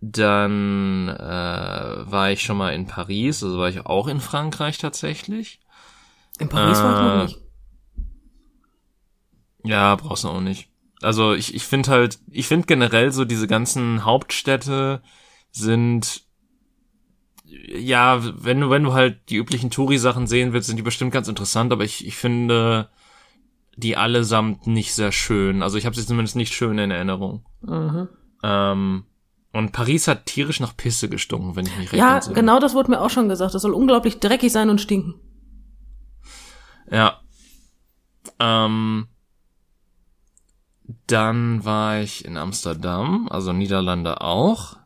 A: dann äh, war ich schon mal in Paris, also war ich auch in Frankreich tatsächlich.
B: In Paris war ich noch
A: Äh,
B: nicht.
A: Ja, brauchst du auch nicht. Also ich, ich finde halt, ich finde generell so diese ganzen Hauptstädte sind ja, wenn du, wenn du halt die üblichen Touri-Sachen sehen willst, sind die bestimmt ganz interessant, aber ich, ich finde die allesamt nicht sehr schön. Also ich habe sie zumindest nicht schön in Erinnerung.
B: Mhm.
A: Ähm, und Paris hat tierisch nach Pisse gestunken, wenn ich mich recht
B: Ja,
A: entsinne.
B: genau das wurde mir auch schon gesagt. Das soll unglaublich dreckig sein und stinken.
A: Ja. Ähm, dann war ich in Amsterdam, also Niederlande auch.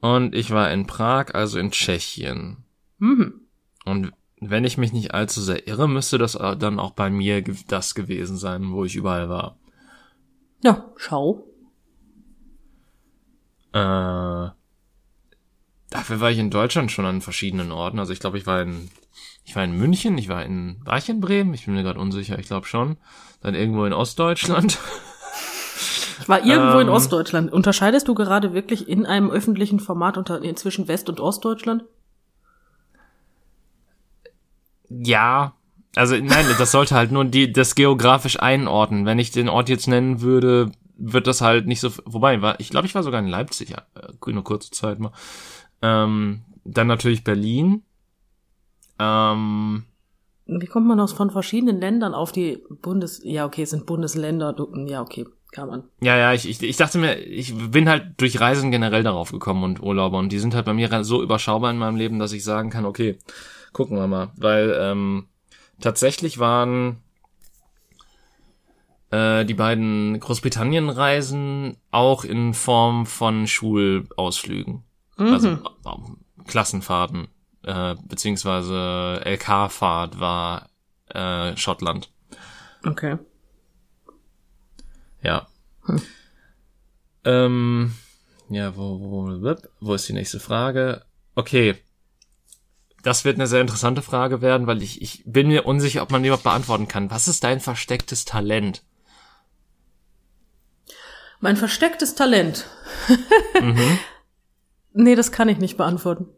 A: Und ich war in Prag, also in Tschechien.
B: Mhm.
A: Und wenn ich mich nicht allzu sehr irre, müsste das dann auch bei mir das gewesen sein, wo ich überall war.
B: Ja, schau.
A: Äh, dafür war ich in Deutschland schon an verschiedenen Orten. Also ich glaube, ich war in ich war in München, ich war in war ich in Bremen, ich bin mir gerade unsicher, ich glaube schon. Dann irgendwo in Ostdeutschland.
B: Ich war irgendwo in
A: Ähm.
B: Ostdeutschland. Unterscheidest du gerade wirklich in einem öffentlichen Format unter, zwischen West- und Ostdeutschland?
A: Ja, also nein, das sollte halt nur die das geografisch einordnen. Wenn ich den Ort jetzt nennen würde, wird das halt nicht so. Wobei, war, ich glaube, ich war sogar in Leipzig, ja, äh, eine kurze Zeit mal. Ähm, dann natürlich Berlin. Ähm,
B: Wie kommt man aus von verschiedenen Ländern auf die Bundes... Ja, okay, es sind Bundesländer. Du, ja, okay, kann man.
A: ja, ja, ich, ich, ich dachte mir, ich bin halt durch Reisen generell darauf gekommen und Urlauber und die sind halt bei mir so überschaubar in meinem Leben, dass ich sagen kann, okay, gucken wir mal, weil ähm, tatsächlich waren äh, die beiden Großbritannien-Reisen auch in Form von Schulausflügen. Also äh, Klassenfahrten, äh, beziehungsweise LK-Fahrt war äh, Schottland.
B: Okay.
A: Ja. Ähm, ja, wo, wo, wo ist die nächste Frage? Okay. Das wird eine sehr interessante Frage werden, weil ich, ich bin mir unsicher, ob man die überhaupt beantworten kann. Was ist dein verstecktes Talent?
B: Mein verstecktes Talent. Nee, das kann ich nicht beantworten.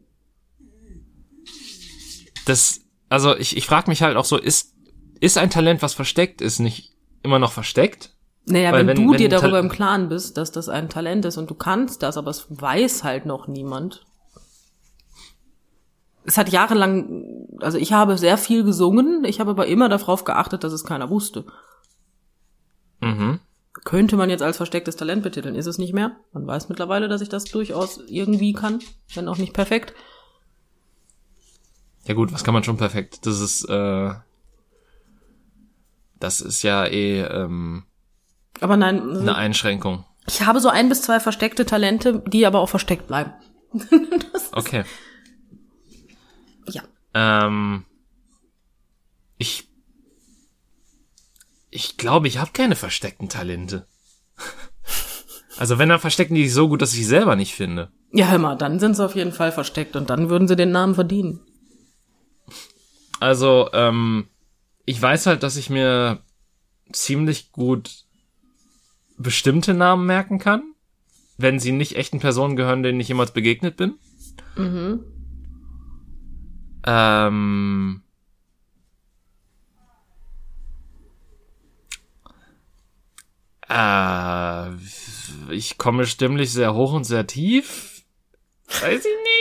A: Das, also ich, ich frage mich halt auch so, ist, ist ein Talent, was versteckt ist, nicht immer noch versteckt?
B: Naja,
A: Weil
B: wenn,
A: wenn-
B: du
A: wenn
B: dir darüber im Klaren bist, dass das ein Talent ist und du kannst das, aber es weiß halt noch niemand. Es hat jahrelang, also ich habe sehr viel gesungen, ich habe aber immer darauf geachtet, dass es keiner wusste.
A: Mhm.
B: Könnte man jetzt als verstecktes Talent betiteln, ist es nicht mehr. Man weiß mittlerweile, dass ich das durchaus irgendwie kann, wenn auch nicht perfekt.
A: Ja gut, was kann man schon perfekt? Das ist, äh, das ist ja eh ähm,
B: Aber nein, also
A: eine Einschränkung.
B: ich habe so ein bis zwei versteckte Talente, die aber auch versteckt bleiben.
A: Okay.
B: Ja.
A: Ähm, ich ich glaube, ich habe keine versteckten Talente. Also wenn, dann verstecken die sich so gut, dass ich sie selber nicht finde.
B: Ja, hör mal, dann sind sie auf jeden Fall versteckt und dann würden sie den Namen verdienen.
A: Also, ähm, ich weiß halt, dass ich mir ziemlich gut bestimmte Namen merken kann, wenn sie nicht echten Personen gehören, denen ich jemals begegnet bin.
B: Mhm.
A: Ähm, äh, ich komme stimmlich sehr hoch und sehr tief. Weiß ich nicht.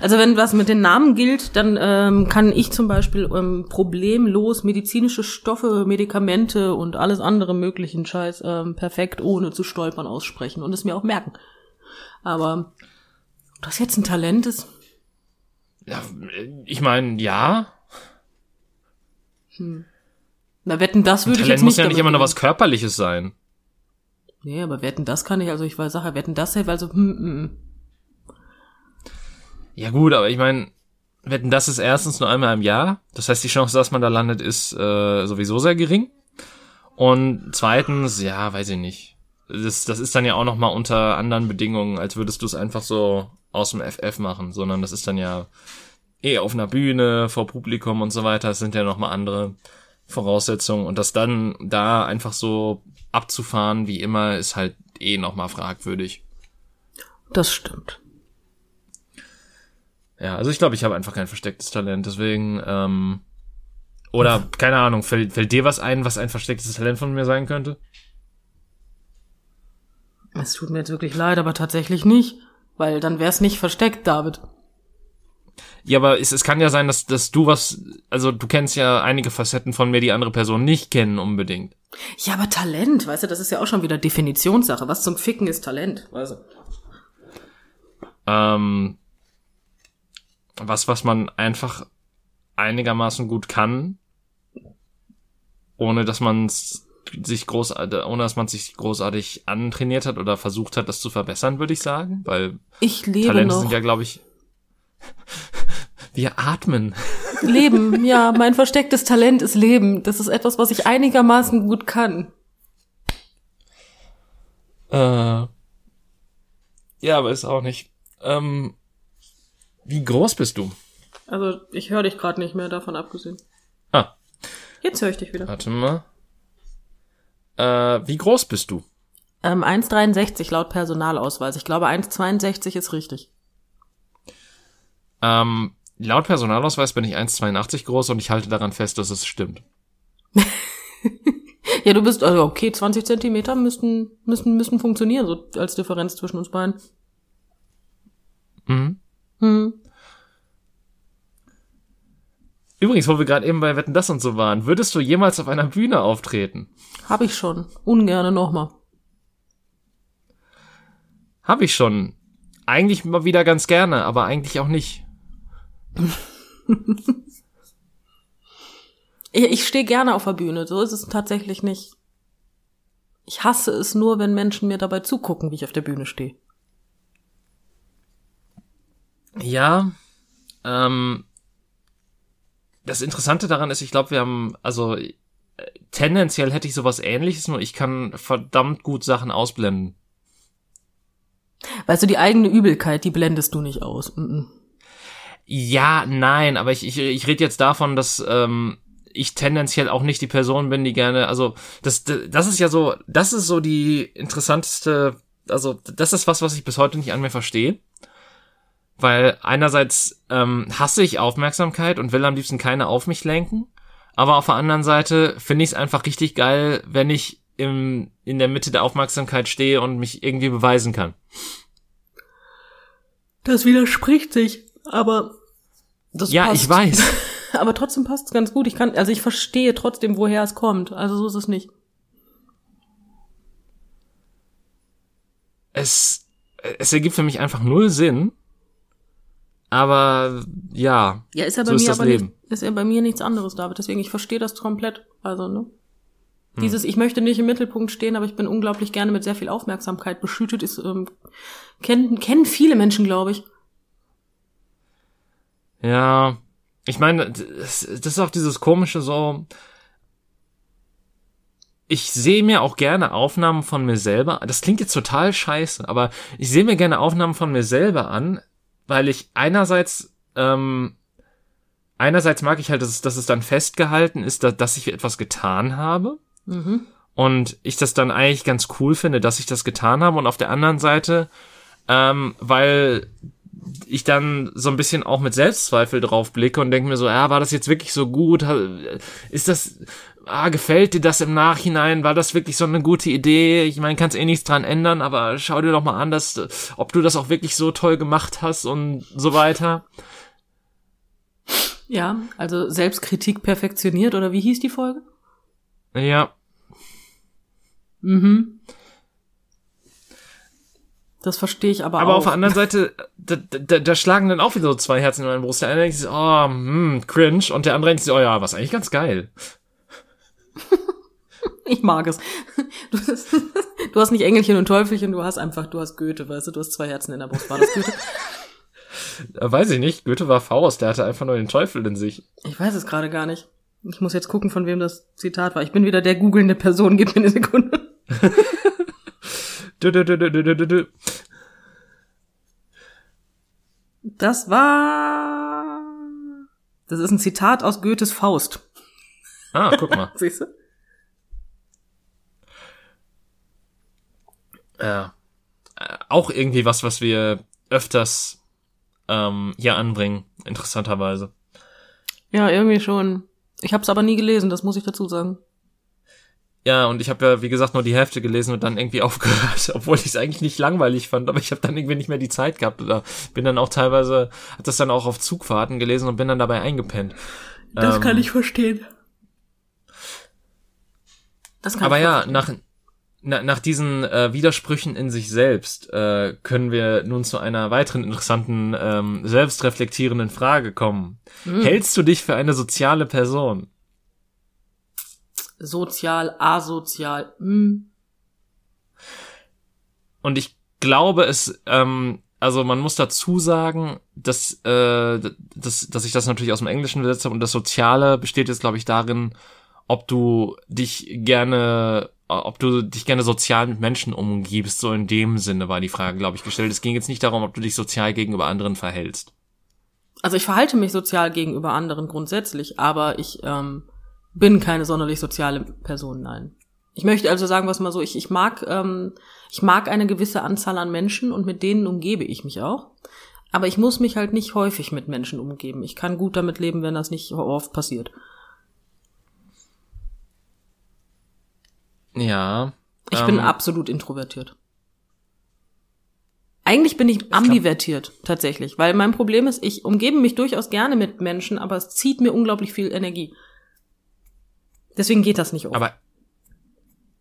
B: Also wenn was mit den Namen gilt, dann ähm, kann ich zum Beispiel ähm, problemlos medizinische Stoffe, Medikamente und alles andere möglichen Scheiß ähm, perfekt ohne zu stolpern aussprechen und es mir auch merken. Aber ob das jetzt ein Talent ist,
A: Ja, ich meine, ja.
B: na wetten, das würde ich
A: Talent
B: jetzt
A: muss
B: nicht
A: ja nicht immer nur was Körperliches sein.
B: Nee, aber wetten, das kann ich, also ich weiß Sache, wetten, das hilft, also hm, hm.
A: Ja gut, aber ich meine, wetten, das ist erstens nur einmal im Jahr. Das heißt, die Chance, dass man da landet, ist äh, sowieso sehr gering. Und zweitens, ja, weiß ich nicht. Das, das ist dann ja auch noch mal unter anderen Bedingungen, als würdest du es einfach so aus dem FF machen, sondern das ist dann ja eh auf einer Bühne, vor Publikum und so weiter. Das sind ja noch mal andere Voraussetzungen. Und das dann da einfach so abzufahren, wie immer, ist halt eh noch mal fragwürdig.
B: das stimmt.
A: Ja, also ich glaube, ich habe einfach kein verstecktes Talent, deswegen, ähm, oder, keine Ahnung, fällt, fällt dir was ein, was ein verstecktes Talent von mir sein könnte?
B: Es tut mir jetzt wirklich leid, aber tatsächlich nicht, weil dann wär's nicht versteckt, David.
A: Ja, aber es, es kann ja sein, dass, dass du was, also du kennst ja einige Facetten von mir, die andere Personen nicht kennen unbedingt.
B: Ja, aber Talent, weißt du, das ist ja auch schon wieder Definitionssache. Was zum Ficken ist Talent, weißt du?
A: Ähm, was, was man einfach einigermaßen gut kann, ohne dass man sich großartig, ohne dass man sich großartig antrainiert hat oder versucht hat, das zu verbessern, würde ich sagen, weil
B: ich lebe
A: Talente
B: noch.
A: sind ja, glaube ich, wir atmen.
B: Leben, ja, mein verstecktes Talent ist Leben. Das ist etwas, was ich einigermaßen gut kann.
A: Äh, ja, aber ist auch nicht. Ähm, wie groß bist du?
B: Also, ich höre dich gerade nicht mehr, davon abgesehen.
A: Ah,
B: Jetzt höre ich dich wieder.
A: warte mal. Äh, wie groß bist du?
B: Ähm, 1,63 laut Personalausweis. Ich glaube, 1,62 ist richtig.
A: Ähm, laut Personalausweis bin ich 1,82 groß und ich halte daran fest, dass es stimmt.
B: Ja, du bist, also okay, 20 Zentimeter müssten, müssen, müssen funktionieren, so als Differenz zwischen uns beiden.
A: Mhm.
B: Hm.
A: Übrigens, wo wir gerade eben bei Wetten das und so waren, würdest du jemals auf einer Bühne auftreten?
B: Hab ich schon. Ungerne nochmal.
A: Hab ich schon. Eigentlich mal wieder ganz gerne, aber eigentlich auch nicht.
B: Ich, ich stehe gerne auf der Bühne, so ist es tatsächlich nicht. Ich hasse es nur, wenn Menschen mir dabei zugucken, wie ich auf der Bühne stehe.
A: Ja, ähm, das Interessante daran ist, ich glaube, wir haben, also äh, tendenziell hätte ich sowas ähnliches, nur ich kann verdammt gut Sachen ausblenden.
B: Weißt du, die eigene Übelkeit, die blendest du nicht aus. Mhm.
A: Ja, nein, aber ich, ich, ich rede jetzt davon, dass ähm, ich tendenziell auch nicht die Person bin, die gerne, also das, das ist ja so, das ist so die interessanteste, also das ist was, was ich bis heute nicht an mir verstehe. Weil einerseits ähm, hasse ich Aufmerksamkeit und will am liebsten keine auf mich lenken, aber auf der anderen Seite finde ich es einfach richtig geil, wenn ich im, in der Mitte der Aufmerksamkeit stehe und mich irgendwie beweisen kann.
B: Das widerspricht sich, aber das
A: Ja,
B: passt.
A: ich weiß.
B: Aber trotzdem passt es ganz gut. Ich kann, also ich verstehe trotzdem, woher es kommt. Also so ist es nicht.
A: es, es ergibt für mich einfach null Sinn. Aber ja,
B: Ja, ist ja bei
A: so ist
B: mir
A: das Leben.
B: nicht, ist ja bei mir nichts anderes, David. Deswegen, ich verstehe das komplett. Also, ne?
A: Hm.
B: Dieses, ich möchte nicht im Mittelpunkt stehen, aber ich bin unglaublich gerne mit sehr viel Aufmerksamkeit beschüttet, ist, ähm, kennen, kennen viele Menschen, glaube ich.
A: Ja, ich meine, das, das ist auch dieses komische so. Ich sehe mir auch gerne Aufnahmen von mir selber. Das klingt jetzt total scheiße, aber ich sehe mir gerne Aufnahmen von mir selber an, weil ich einerseits ähm, einerseits mag ich halt, dass es, dass es dann festgehalten ist, dass, dass ich etwas getan habe.
B: Mhm.
A: und ich das dann eigentlich ganz cool finde, dass ich das getan habe und auf der anderen Seite, ähm, weil ich dann so ein bisschen auch mit Selbstzweifel drauf blicke und denke mir so, ja, war das jetzt wirklich so gut? Ist das, ah, gefällt dir das im Nachhinein? War das wirklich so eine gute Idee? Ich meine, kannst eh nichts dran ändern, aber schau dir doch mal an, dass, ob du das auch wirklich so toll gemacht hast und so weiter.
B: Ja, also Selbstkritik perfektioniert, oder wie hieß die Folge?
A: Ja,
B: Mhm. Das verstehe ich aber,
A: Aber
B: auch.
A: auf der anderen Seite, da, da, da schlagen dann auch wieder so zwei Herzen in meiner Brust. Der eine denkt sich, oh, hm, cringe. Und der andere denkt sich, oh ja, was eigentlich ganz geil.
B: Ich mag es. Du, du hast nicht Engelchen und Teufelchen, du hast einfach, du hast Goethe, weißt du, du hast zwei Herzen in der Brust. War das Goethe?
A: Äh, weiß ich nicht, Goethe war Faust, der hatte einfach nur den Teufel in sich.
B: Ich weiß es gerade gar nicht. Ich muss jetzt gucken, von wem das Zitat war. Ich bin wieder der googelnde Person, gib mir eine Sekunde.
A: Dü, dü.
B: Das war. Das ist ein Zitat aus Goethes Faust.
A: Ah, guck mal.
B: Siehst du?
A: Ja. Äh, auch irgendwie was, was wir öfters ähm, hier anbringen, interessanterweise.
B: Ja, irgendwie schon. Ich habe es aber nie gelesen, das muss ich dazu sagen.
A: Ja, und ich habe ja, wie gesagt, nur die Hälfte gelesen und dann irgendwie aufgehört, obwohl ich es eigentlich nicht langweilig fand, aber ich habe dann irgendwie nicht mehr die Zeit gehabt oder bin dann auch teilweise, hat das dann auch auf Zugfahrten gelesen und bin dann dabei eingepennt.
B: Das
A: Ähm,
B: kann ich verstehen. Das kann
A: Aber
B: ich
A: ja, nach, na, nach diesen äh, Widersprüchen in sich selbst äh, können wir nun zu einer weiteren interessanten, ähm, selbstreflektierenden Frage kommen.
B: Hm.
A: Hältst du dich für eine soziale Person?
B: Sozial, asozial. Hm.
A: Und ich glaube, es, ähm, also man muss dazu sagen, dass, äh, dass, dass ich das natürlich aus dem Englischen übersetzt habe und das Soziale besteht jetzt, glaube ich, darin, ob du dich gerne, äh, ob du dich gerne sozial mit Menschen umgibst, so in dem Sinne war die Frage, glaube ich, gestellt. Es ging jetzt nicht darum, ob du dich sozial gegenüber anderen verhältst.
B: Also ich verhalte mich sozial gegenüber anderen grundsätzlich, aber ich ähm, bin keine sonderlich soziale Person, nein. Ich möchte also sagen, was mal so, ich, ich mag, ähm, ich mag eine gewisse Anzahl an Menschen und mit denen umgebe ich mich auch. Aber ich muss mich halt nicht häufig mit Menschen umgeben. Ich kann gut damit leben, wenn das nicht oft passiert.
A: Ja.
B: Ich
A: ähm,
B: bin absolut introvertiert. Eigentlich bin ich ambivertiert, tatsächlich. Weil mein Problem ist, ich umgebe mich durchaus gerne mit Menschen, aber es zieht mir unglaublich viel Energie. Deswegen geht das nicht oft.
A: Aber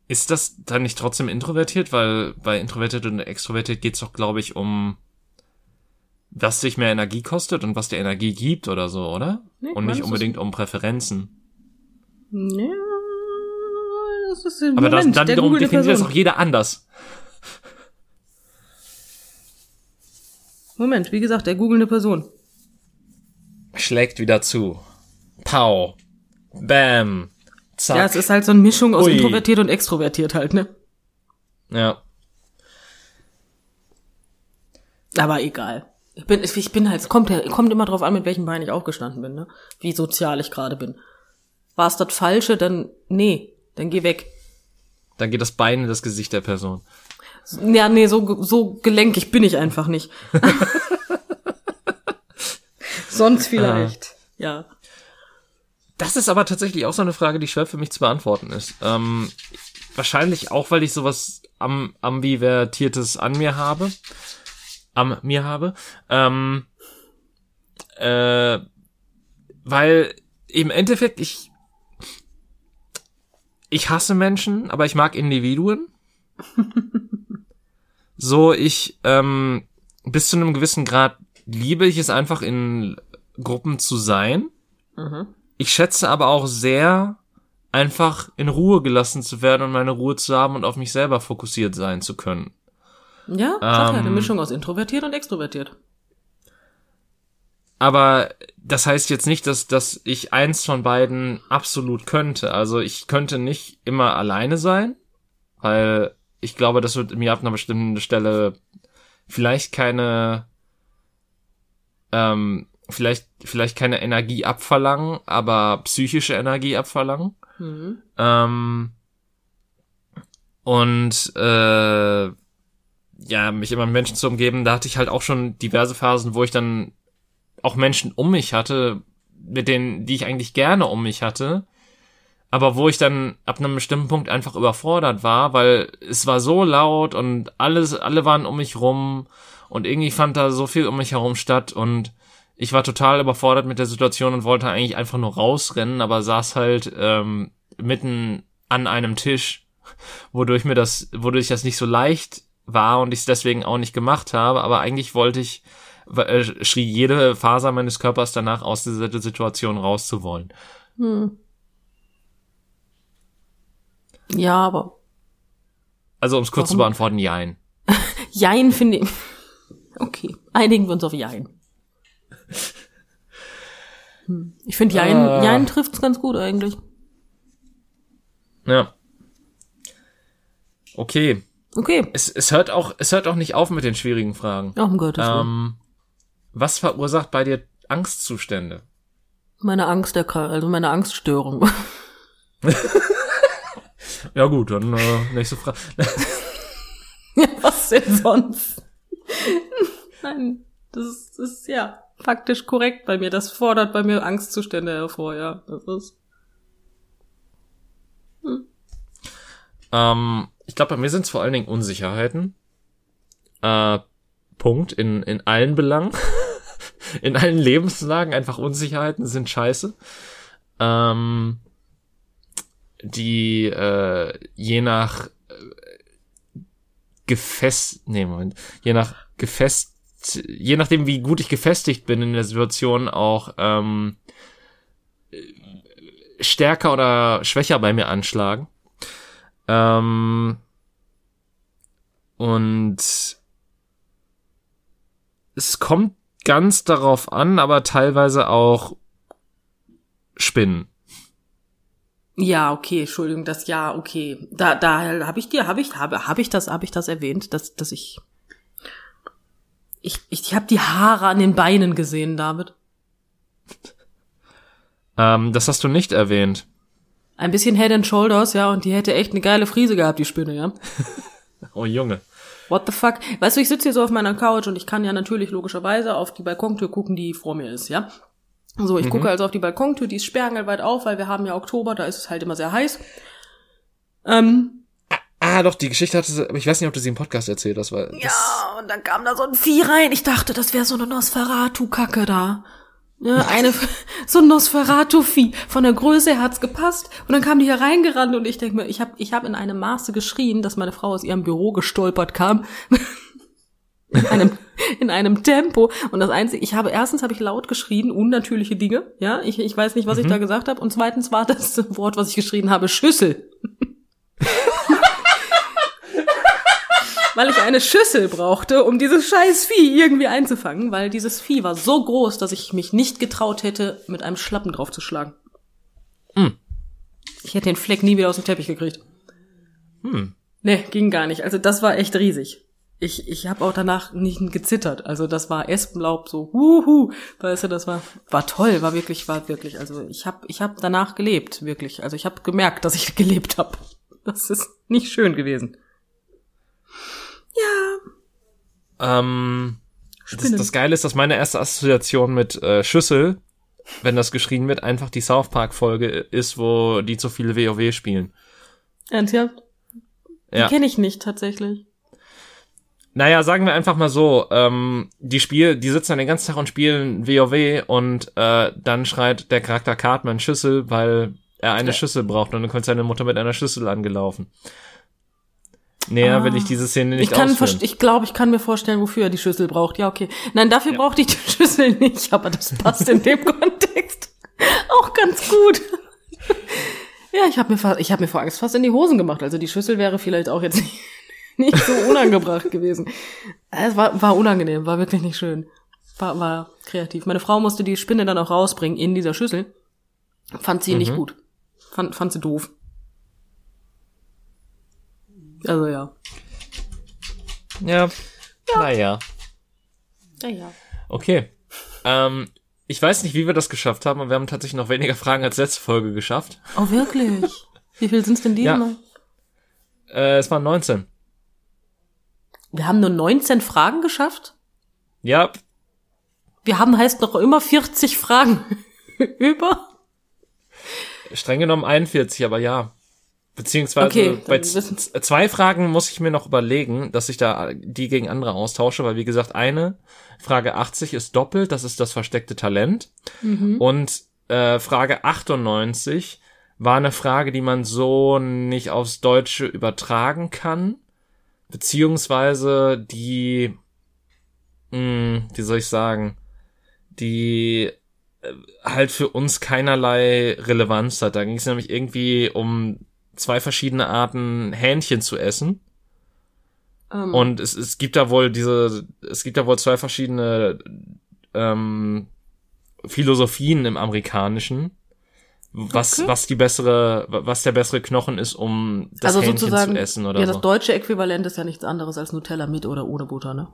A: ist das dann nicht trotzdem introvertiert? Weil bei introvertiert und extrovertiert geht's doch, glaube ich, um was sich mehr Energie kostet und was dir Energie gibt oder so, oder?
B: Nee,
A: und nicht unbedingt um Präferenzen.
B: Ja, das ist
A: Aber das,
B: Moment,
A: dann
B: der
A: wiederum definiert das
B: Person.
A: auch jeder anders.
B: Moment, wie gesagt, der googelnde Person.
A: Schlägt wieder zu. Pow. Bam. Zack.
B: Ja, es ist halt so eine Mischung aus
A: Ui.
B: introvertiert und extrovertiert halt, ne?
A: ja.
B: Aber egal. Ich bin, ich bin halt, es kommt, kommt immer drauf an, mit welchem Bein ich aufgestanden bin, ne? Wie sozial ich gerade bin. War es das Falsche, dann, nee, dann geh weg.
A: Dann geht das Bein in das Gesicht der Person.
B: Ja, nee, so, so gelenkig bin ich einfach nicht. Sonst vielleicht. Ja.
A: Das ist aber tatsächlich auch so eine Frage, die schwer für mich zu beantworten ist. Ähm, wahrscheinlich auch, weil ich sowas am ambivertiertes an mir habe, am mir habe, ähm, äh, weil im Endeffekt ich ich hasse Menschen, aber ich mag Individuen. so ich ähm, bis zu einem gewissen Grad liebe ich es einfach in Gruppen zu sein.
B: Mhm.
A: Ich schätze aber auch sehr, einfach in Ruhe gelassen zu werden und meine Ruhe zu haben und auf mich selber fokussiert sein zu können.
B: Ja, sag ja, eine
A: Ähm.
B: Mischung aus introvertiert und extrovertiert.
A: Aber das heißt jetzt nicht, dass, dass ich eins von beiden absolut könnte. Also ich könnte nicht immer alleine sein, weil ich glaube, das wird mir ab einer bestimmten Stelle vielleicht keine, ähm, vielleicht, vielleicht keine Energie abverlangen, aber psychische Energie abverlangen.
B: Mhm.
A: Ähm, und äh, ja, mich immer mit Menschen zu umgeben, da hatte ich halt auch schon diverse Phasen, wo ich dann auch Menschen um mich hatte, mit denen, die ich eigentlich gerne um mich hatte, aber wo ich dann ab einem bestimmten Punkt einfach überfordert war, weil es war so laut und alles, alle waren um mich rum und irgendwie fand da so viel um mich herum statt und ich war total überfordert mit der Situation und wollte eigentlich einfach nur rausrennen, aber saß halt ähm, mitten an einem Tisch, wodurch mir das, wodurch das nicht so leicht war und ich es deswegen auch nicht gemacht habe, aber eigentlich wollte ich, äh, schrie jede Faser meines Körpers danach aus dieser Situation rauszuwollen.
B: Hm. Ja, aber
A: Also um es kurz zu
B: Warum?
A: beantworten, jein.
B: Jein finde ich. Okay, einigen wir uns auf Jein. Hm. Ich finde Jein,
A: Ah.
B: Jein trifft's ganz gut eigentlich.
A: Ja. Okay.
B: Okay.
A: Es, es hört auch, es hört auch nicht auf mit den schwierigen Fragen.
B: Oh, um Gottes Willen.
A: Ähm, was verursacht bei dir Angstzustände?
B: Meine Angst, also meine Angststörung.
A: Ja gut, dann äh, nächste Frage.
B: Was denn sonst? Nein, das ist, das ist ja faktisch korrekt bei mir. Das fordert bei mir Angstzustände hervor, ja. Das ist.
A: Ähm, ich glaube, bei mir sind es vor allen Dingen Unsicherheiten. Äh, Punkt. In, in allen Belangen. in allen Lebenslagen einfach Unsicherheiten sind scheiße. Ähm, die äh, je nach äh, gefest, nee, Moment, je nach gefest, je nachdem wie gut ich gefestigt bin in der Situation auch ähm, stärker oder schwächer bei mir anschlagen. Ähm, und es kommt ganz darauf an, aber teilweise auch Spinnen.
B: Ja, okay, Entschuldigung, das ja, okay. Da, da habe ich dir, habe ich, habe, habe ich das, habe ich das erwähnt, dass, dass ich, ich, ich habe die Haare an den Beinen gesehen, David.
A: Ähm, das hast du nicht erwähnt.
B: Ein bisschen Head and Shoulders, ja, und die hätte echt eine geile Friese gehabt, die Spinne, ja.
A: oh Junge.
B: What the fuck? Weißt du, ich sitze hier so auf meiner Couch und ich kann ja natürlich logischerweise auf die Balkontür gucken, die vor mir ist, ja. So, ich mhm. gucke also auf die Balkontür, die ist sperrangelweit auf, weil wir haben ja Oktober, da ist es halt immer sehr heiß.
A: Ähm, ah, doch, die Geschichte hatte sie, ich weiß nicht, ob du sie im Podcast erzählt hast, weil.
B: Ja, und dann kam da so ein Vieh rein. Ich dachte, das wäre so eine Nosferatu-Kacke da. Ne, eine, so ein Nosferatu-Vieh. Von der Größe her hat's gepasst. Und dann kam die hier reingerannt und ich denke mir, ich habe ich hab in einem Maße geschrien, dass meine Frau aus ihrem Büro gestolpert kam. in einem, in einem Tempo. Und das Einzige, ich habe, erstens habe ich laut geschrien, unnatürliche Dinge. Ja, ich, ich weiß nicht, was mhm. ich da gesagt habe. Und zweitens war das Wort, was ich geschrien habe, Schüssel. Weil ich eine Schüssel brauchte, um dieses scheiß Vieh irgendwie einzufangen, weil dieses Vieh war so groß, dass ich mich nicht getraut hätte, mit einem Schlappen draufzuschlagen. Hm. Ich hätte den Fleck nie wieder aus dem Teppich gekriegt. Hm. Nee, ging gar nicht. Also das war echt riesig. Ich, ich habe auch danach nicht gezittert. Also das war Espenlaub so, huhu, weißt du, das war war toll, war wirklich, war wirklich. Also ich habe ich hab danach gelebt, wirklich. Also ich habe gemerkt, dass ich gelebt habe. Das ist nicht schön gewesen.
A: Ja. Ähm, das, das Geile ist, dass meine erste Assoziation mit äh, Schüssel, wenn das geschrien wird, einfach die South Park Folge ist, wo die zu viele WoW spielen.
B: Ernsthaft? Die ja. kenne ich nicht tatsächlich.
A: Naja, sagen wir einfach mal so, ähm, die Spiel, die sitzen dann den ganzen Tag und spielen WoW und äh, dann schreit der Charakter Cartman Schüssel, weil er eine ja. Schüssel braucht und dann kommt seine Mutter mit einer Schüssel angelaufen. Näher ah. will ich diese Szene nicht
B: ich kann ausführen. Ich glaube, ich kann mir vorstellen, wofür er die Schüssel braucht. Ja, okay. Nein, dafür ja. brauchte ich die Schüssel nicht, aber das passt in dem Kontext auch ganz gut. ja, ich habe mir, ich hab mir vor Angst fast in die Hosen gemacht. Also die Schüssel wäre vielleicht auch jetzt nicht, nicht so unangebracht gewesen. Es war, war unangenehm, war wirklich nicht schön. War, war kreativ. Meine Frau musste die Spinne dann auch rausbringen in dieser Schüssel. Fand sie mhm. nicht gut. Fand, fand sie doof. Also ja.
A: Ja. ja. Naja.
B: Naja.
A: Okay. Ähm, ich weiß nicht, wie wir das geschafft haben, aber wir haben tatsächlich noch weniger Fragen als letzte Folge geschafft.
B: Oh, wirklich? Wie viel sind's denn diesmal?
A: Ja. Äh, es waren 19.
B: Wir haben nur 19 Fragen geschafft?
A: Ja.
B: Wir haben heißt noch immer 40 Fragen über?
A: Streng genommen 41, aber ja. Beziehungsweise okay, bei zwei Fragen muss ich mir noch überlegen, dass ich da die gegen andere austausche, weil wie gesagt, eine Frage 80 ist doppelt, das ist das versteckte Talent. Mhm. Und äh, Frage 98 war eine Frage, die man so nicht aufs Deutsche übertragen kann. Beziehungsweise die, mh, hm, wie soll ich sagen, die äh, halt für uns keinerlei Relevanz hat. Da ging es nämlich irgendwie um zwei verschiedene Arten Hähnchen zu essen. Um. Ähm. Und es, es gibt da wohl diese, es gibt da wohl zwei verschiedene ähm, Philosophien im Amerikanischen, was okay. was die bessere, was der bessere Knochen ist, um das also Hähnchen zu essen oder
B: ja,
A: so.
B: Ja, das deutsche Äquivalent ist ja nichts anderes als Nutella mit oder ohne Butter, ne?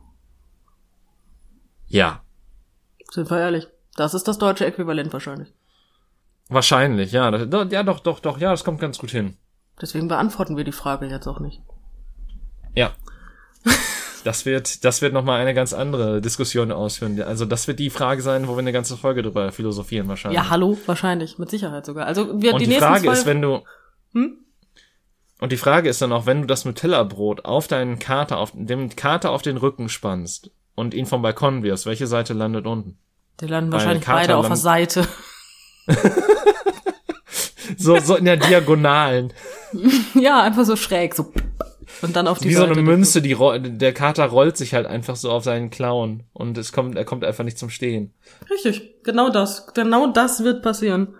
A: Ja.
B: Sind wir ehrlich? Das ist das deutsche Äquivalent wahrscheinlich.
A: Wahrscheinlich, ja. Ja, doch, doch, doch, ja, das kommt ganz gut hin.
B: Deswegen beantworten wir die Frage jetzt auch nicht.
A: Ja. Das wird, das wird nochmal eine ganz andere Diskussion ausführen. Also das wird die Frage sein, wo wir eine ganze Folge drüber philosophieren wahrscheinlich.
B: Ja, hallo, wahrscheinlich, mit Sicherheit sogar. Also wir
A: Und die, die Frage ist, wenn du hm? Und die Frage ist dann auch, wenn du das Nutella-Brot auf deinen Kater, auf dem Kater auf den Rücken spannst und ihn vom Balkon wirfst, welche Seite landet unten?
B: Die landen wahrscheinlich beide auf der Seite.
A: so So, so in der Diagonalen.
B: Ja, einfach so schräg, so. Und dann auf die
A: Wie so
B: Seite.
A: eine Münze, die der Kater rollt sich halt einfach so auf seinen Klauen und es kommt, er kommt einfach nicht zum Stehen.
B: Richtig, genau das. Genau das wird passieren.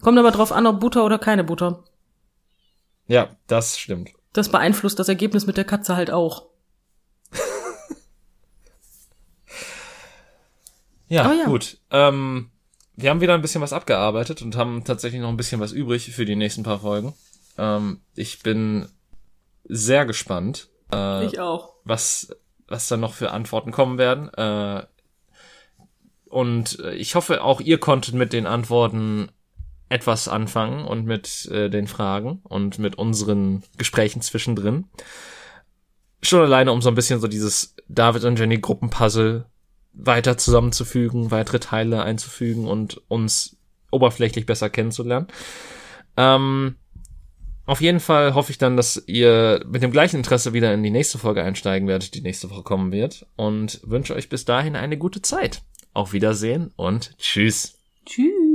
B: Kommt aber drauf an, ob Butter oder keine Butter.
A: Ja, das stimmt.
B: Das beeinflusst das Ergebnis mit der Katze halt auch.
A: Ja,
B: ja.
A: gut. Ähm, wir haben wieder ein bisschen was abgearbeitet und haben tatsächlich noch ein bisschen was übrig für die nächsten paar Folgen. Ähm, ich bin sehr gespannt, äh,
B: Ich auch.
A: was, was da noch für Antworten kommen werden. Äh, und ich hoffe, auch ihr konntet mit den Antworten etwas anfangen und mit äh, den Fragen und mit unseren Gesprächen zwischendrin. Schon alleine, um so ein bisschen so dieses David und Jenny Gruppenpuzzle weiter zusammenzufügen, weitere Teile einzufügen und uns oberflächlich besser kennenzulernen. Ähm, auf jeden Fall hoffe ich dann, dass ihr mit dem gleichen Interesse wieder in die nächste Folge einsteigen werdet, die nächste Woche kommen wird. Und wünsche euch bis dahin eine gute Zeit. Auf Wiedersehen und tschüss.
B: Tschüss.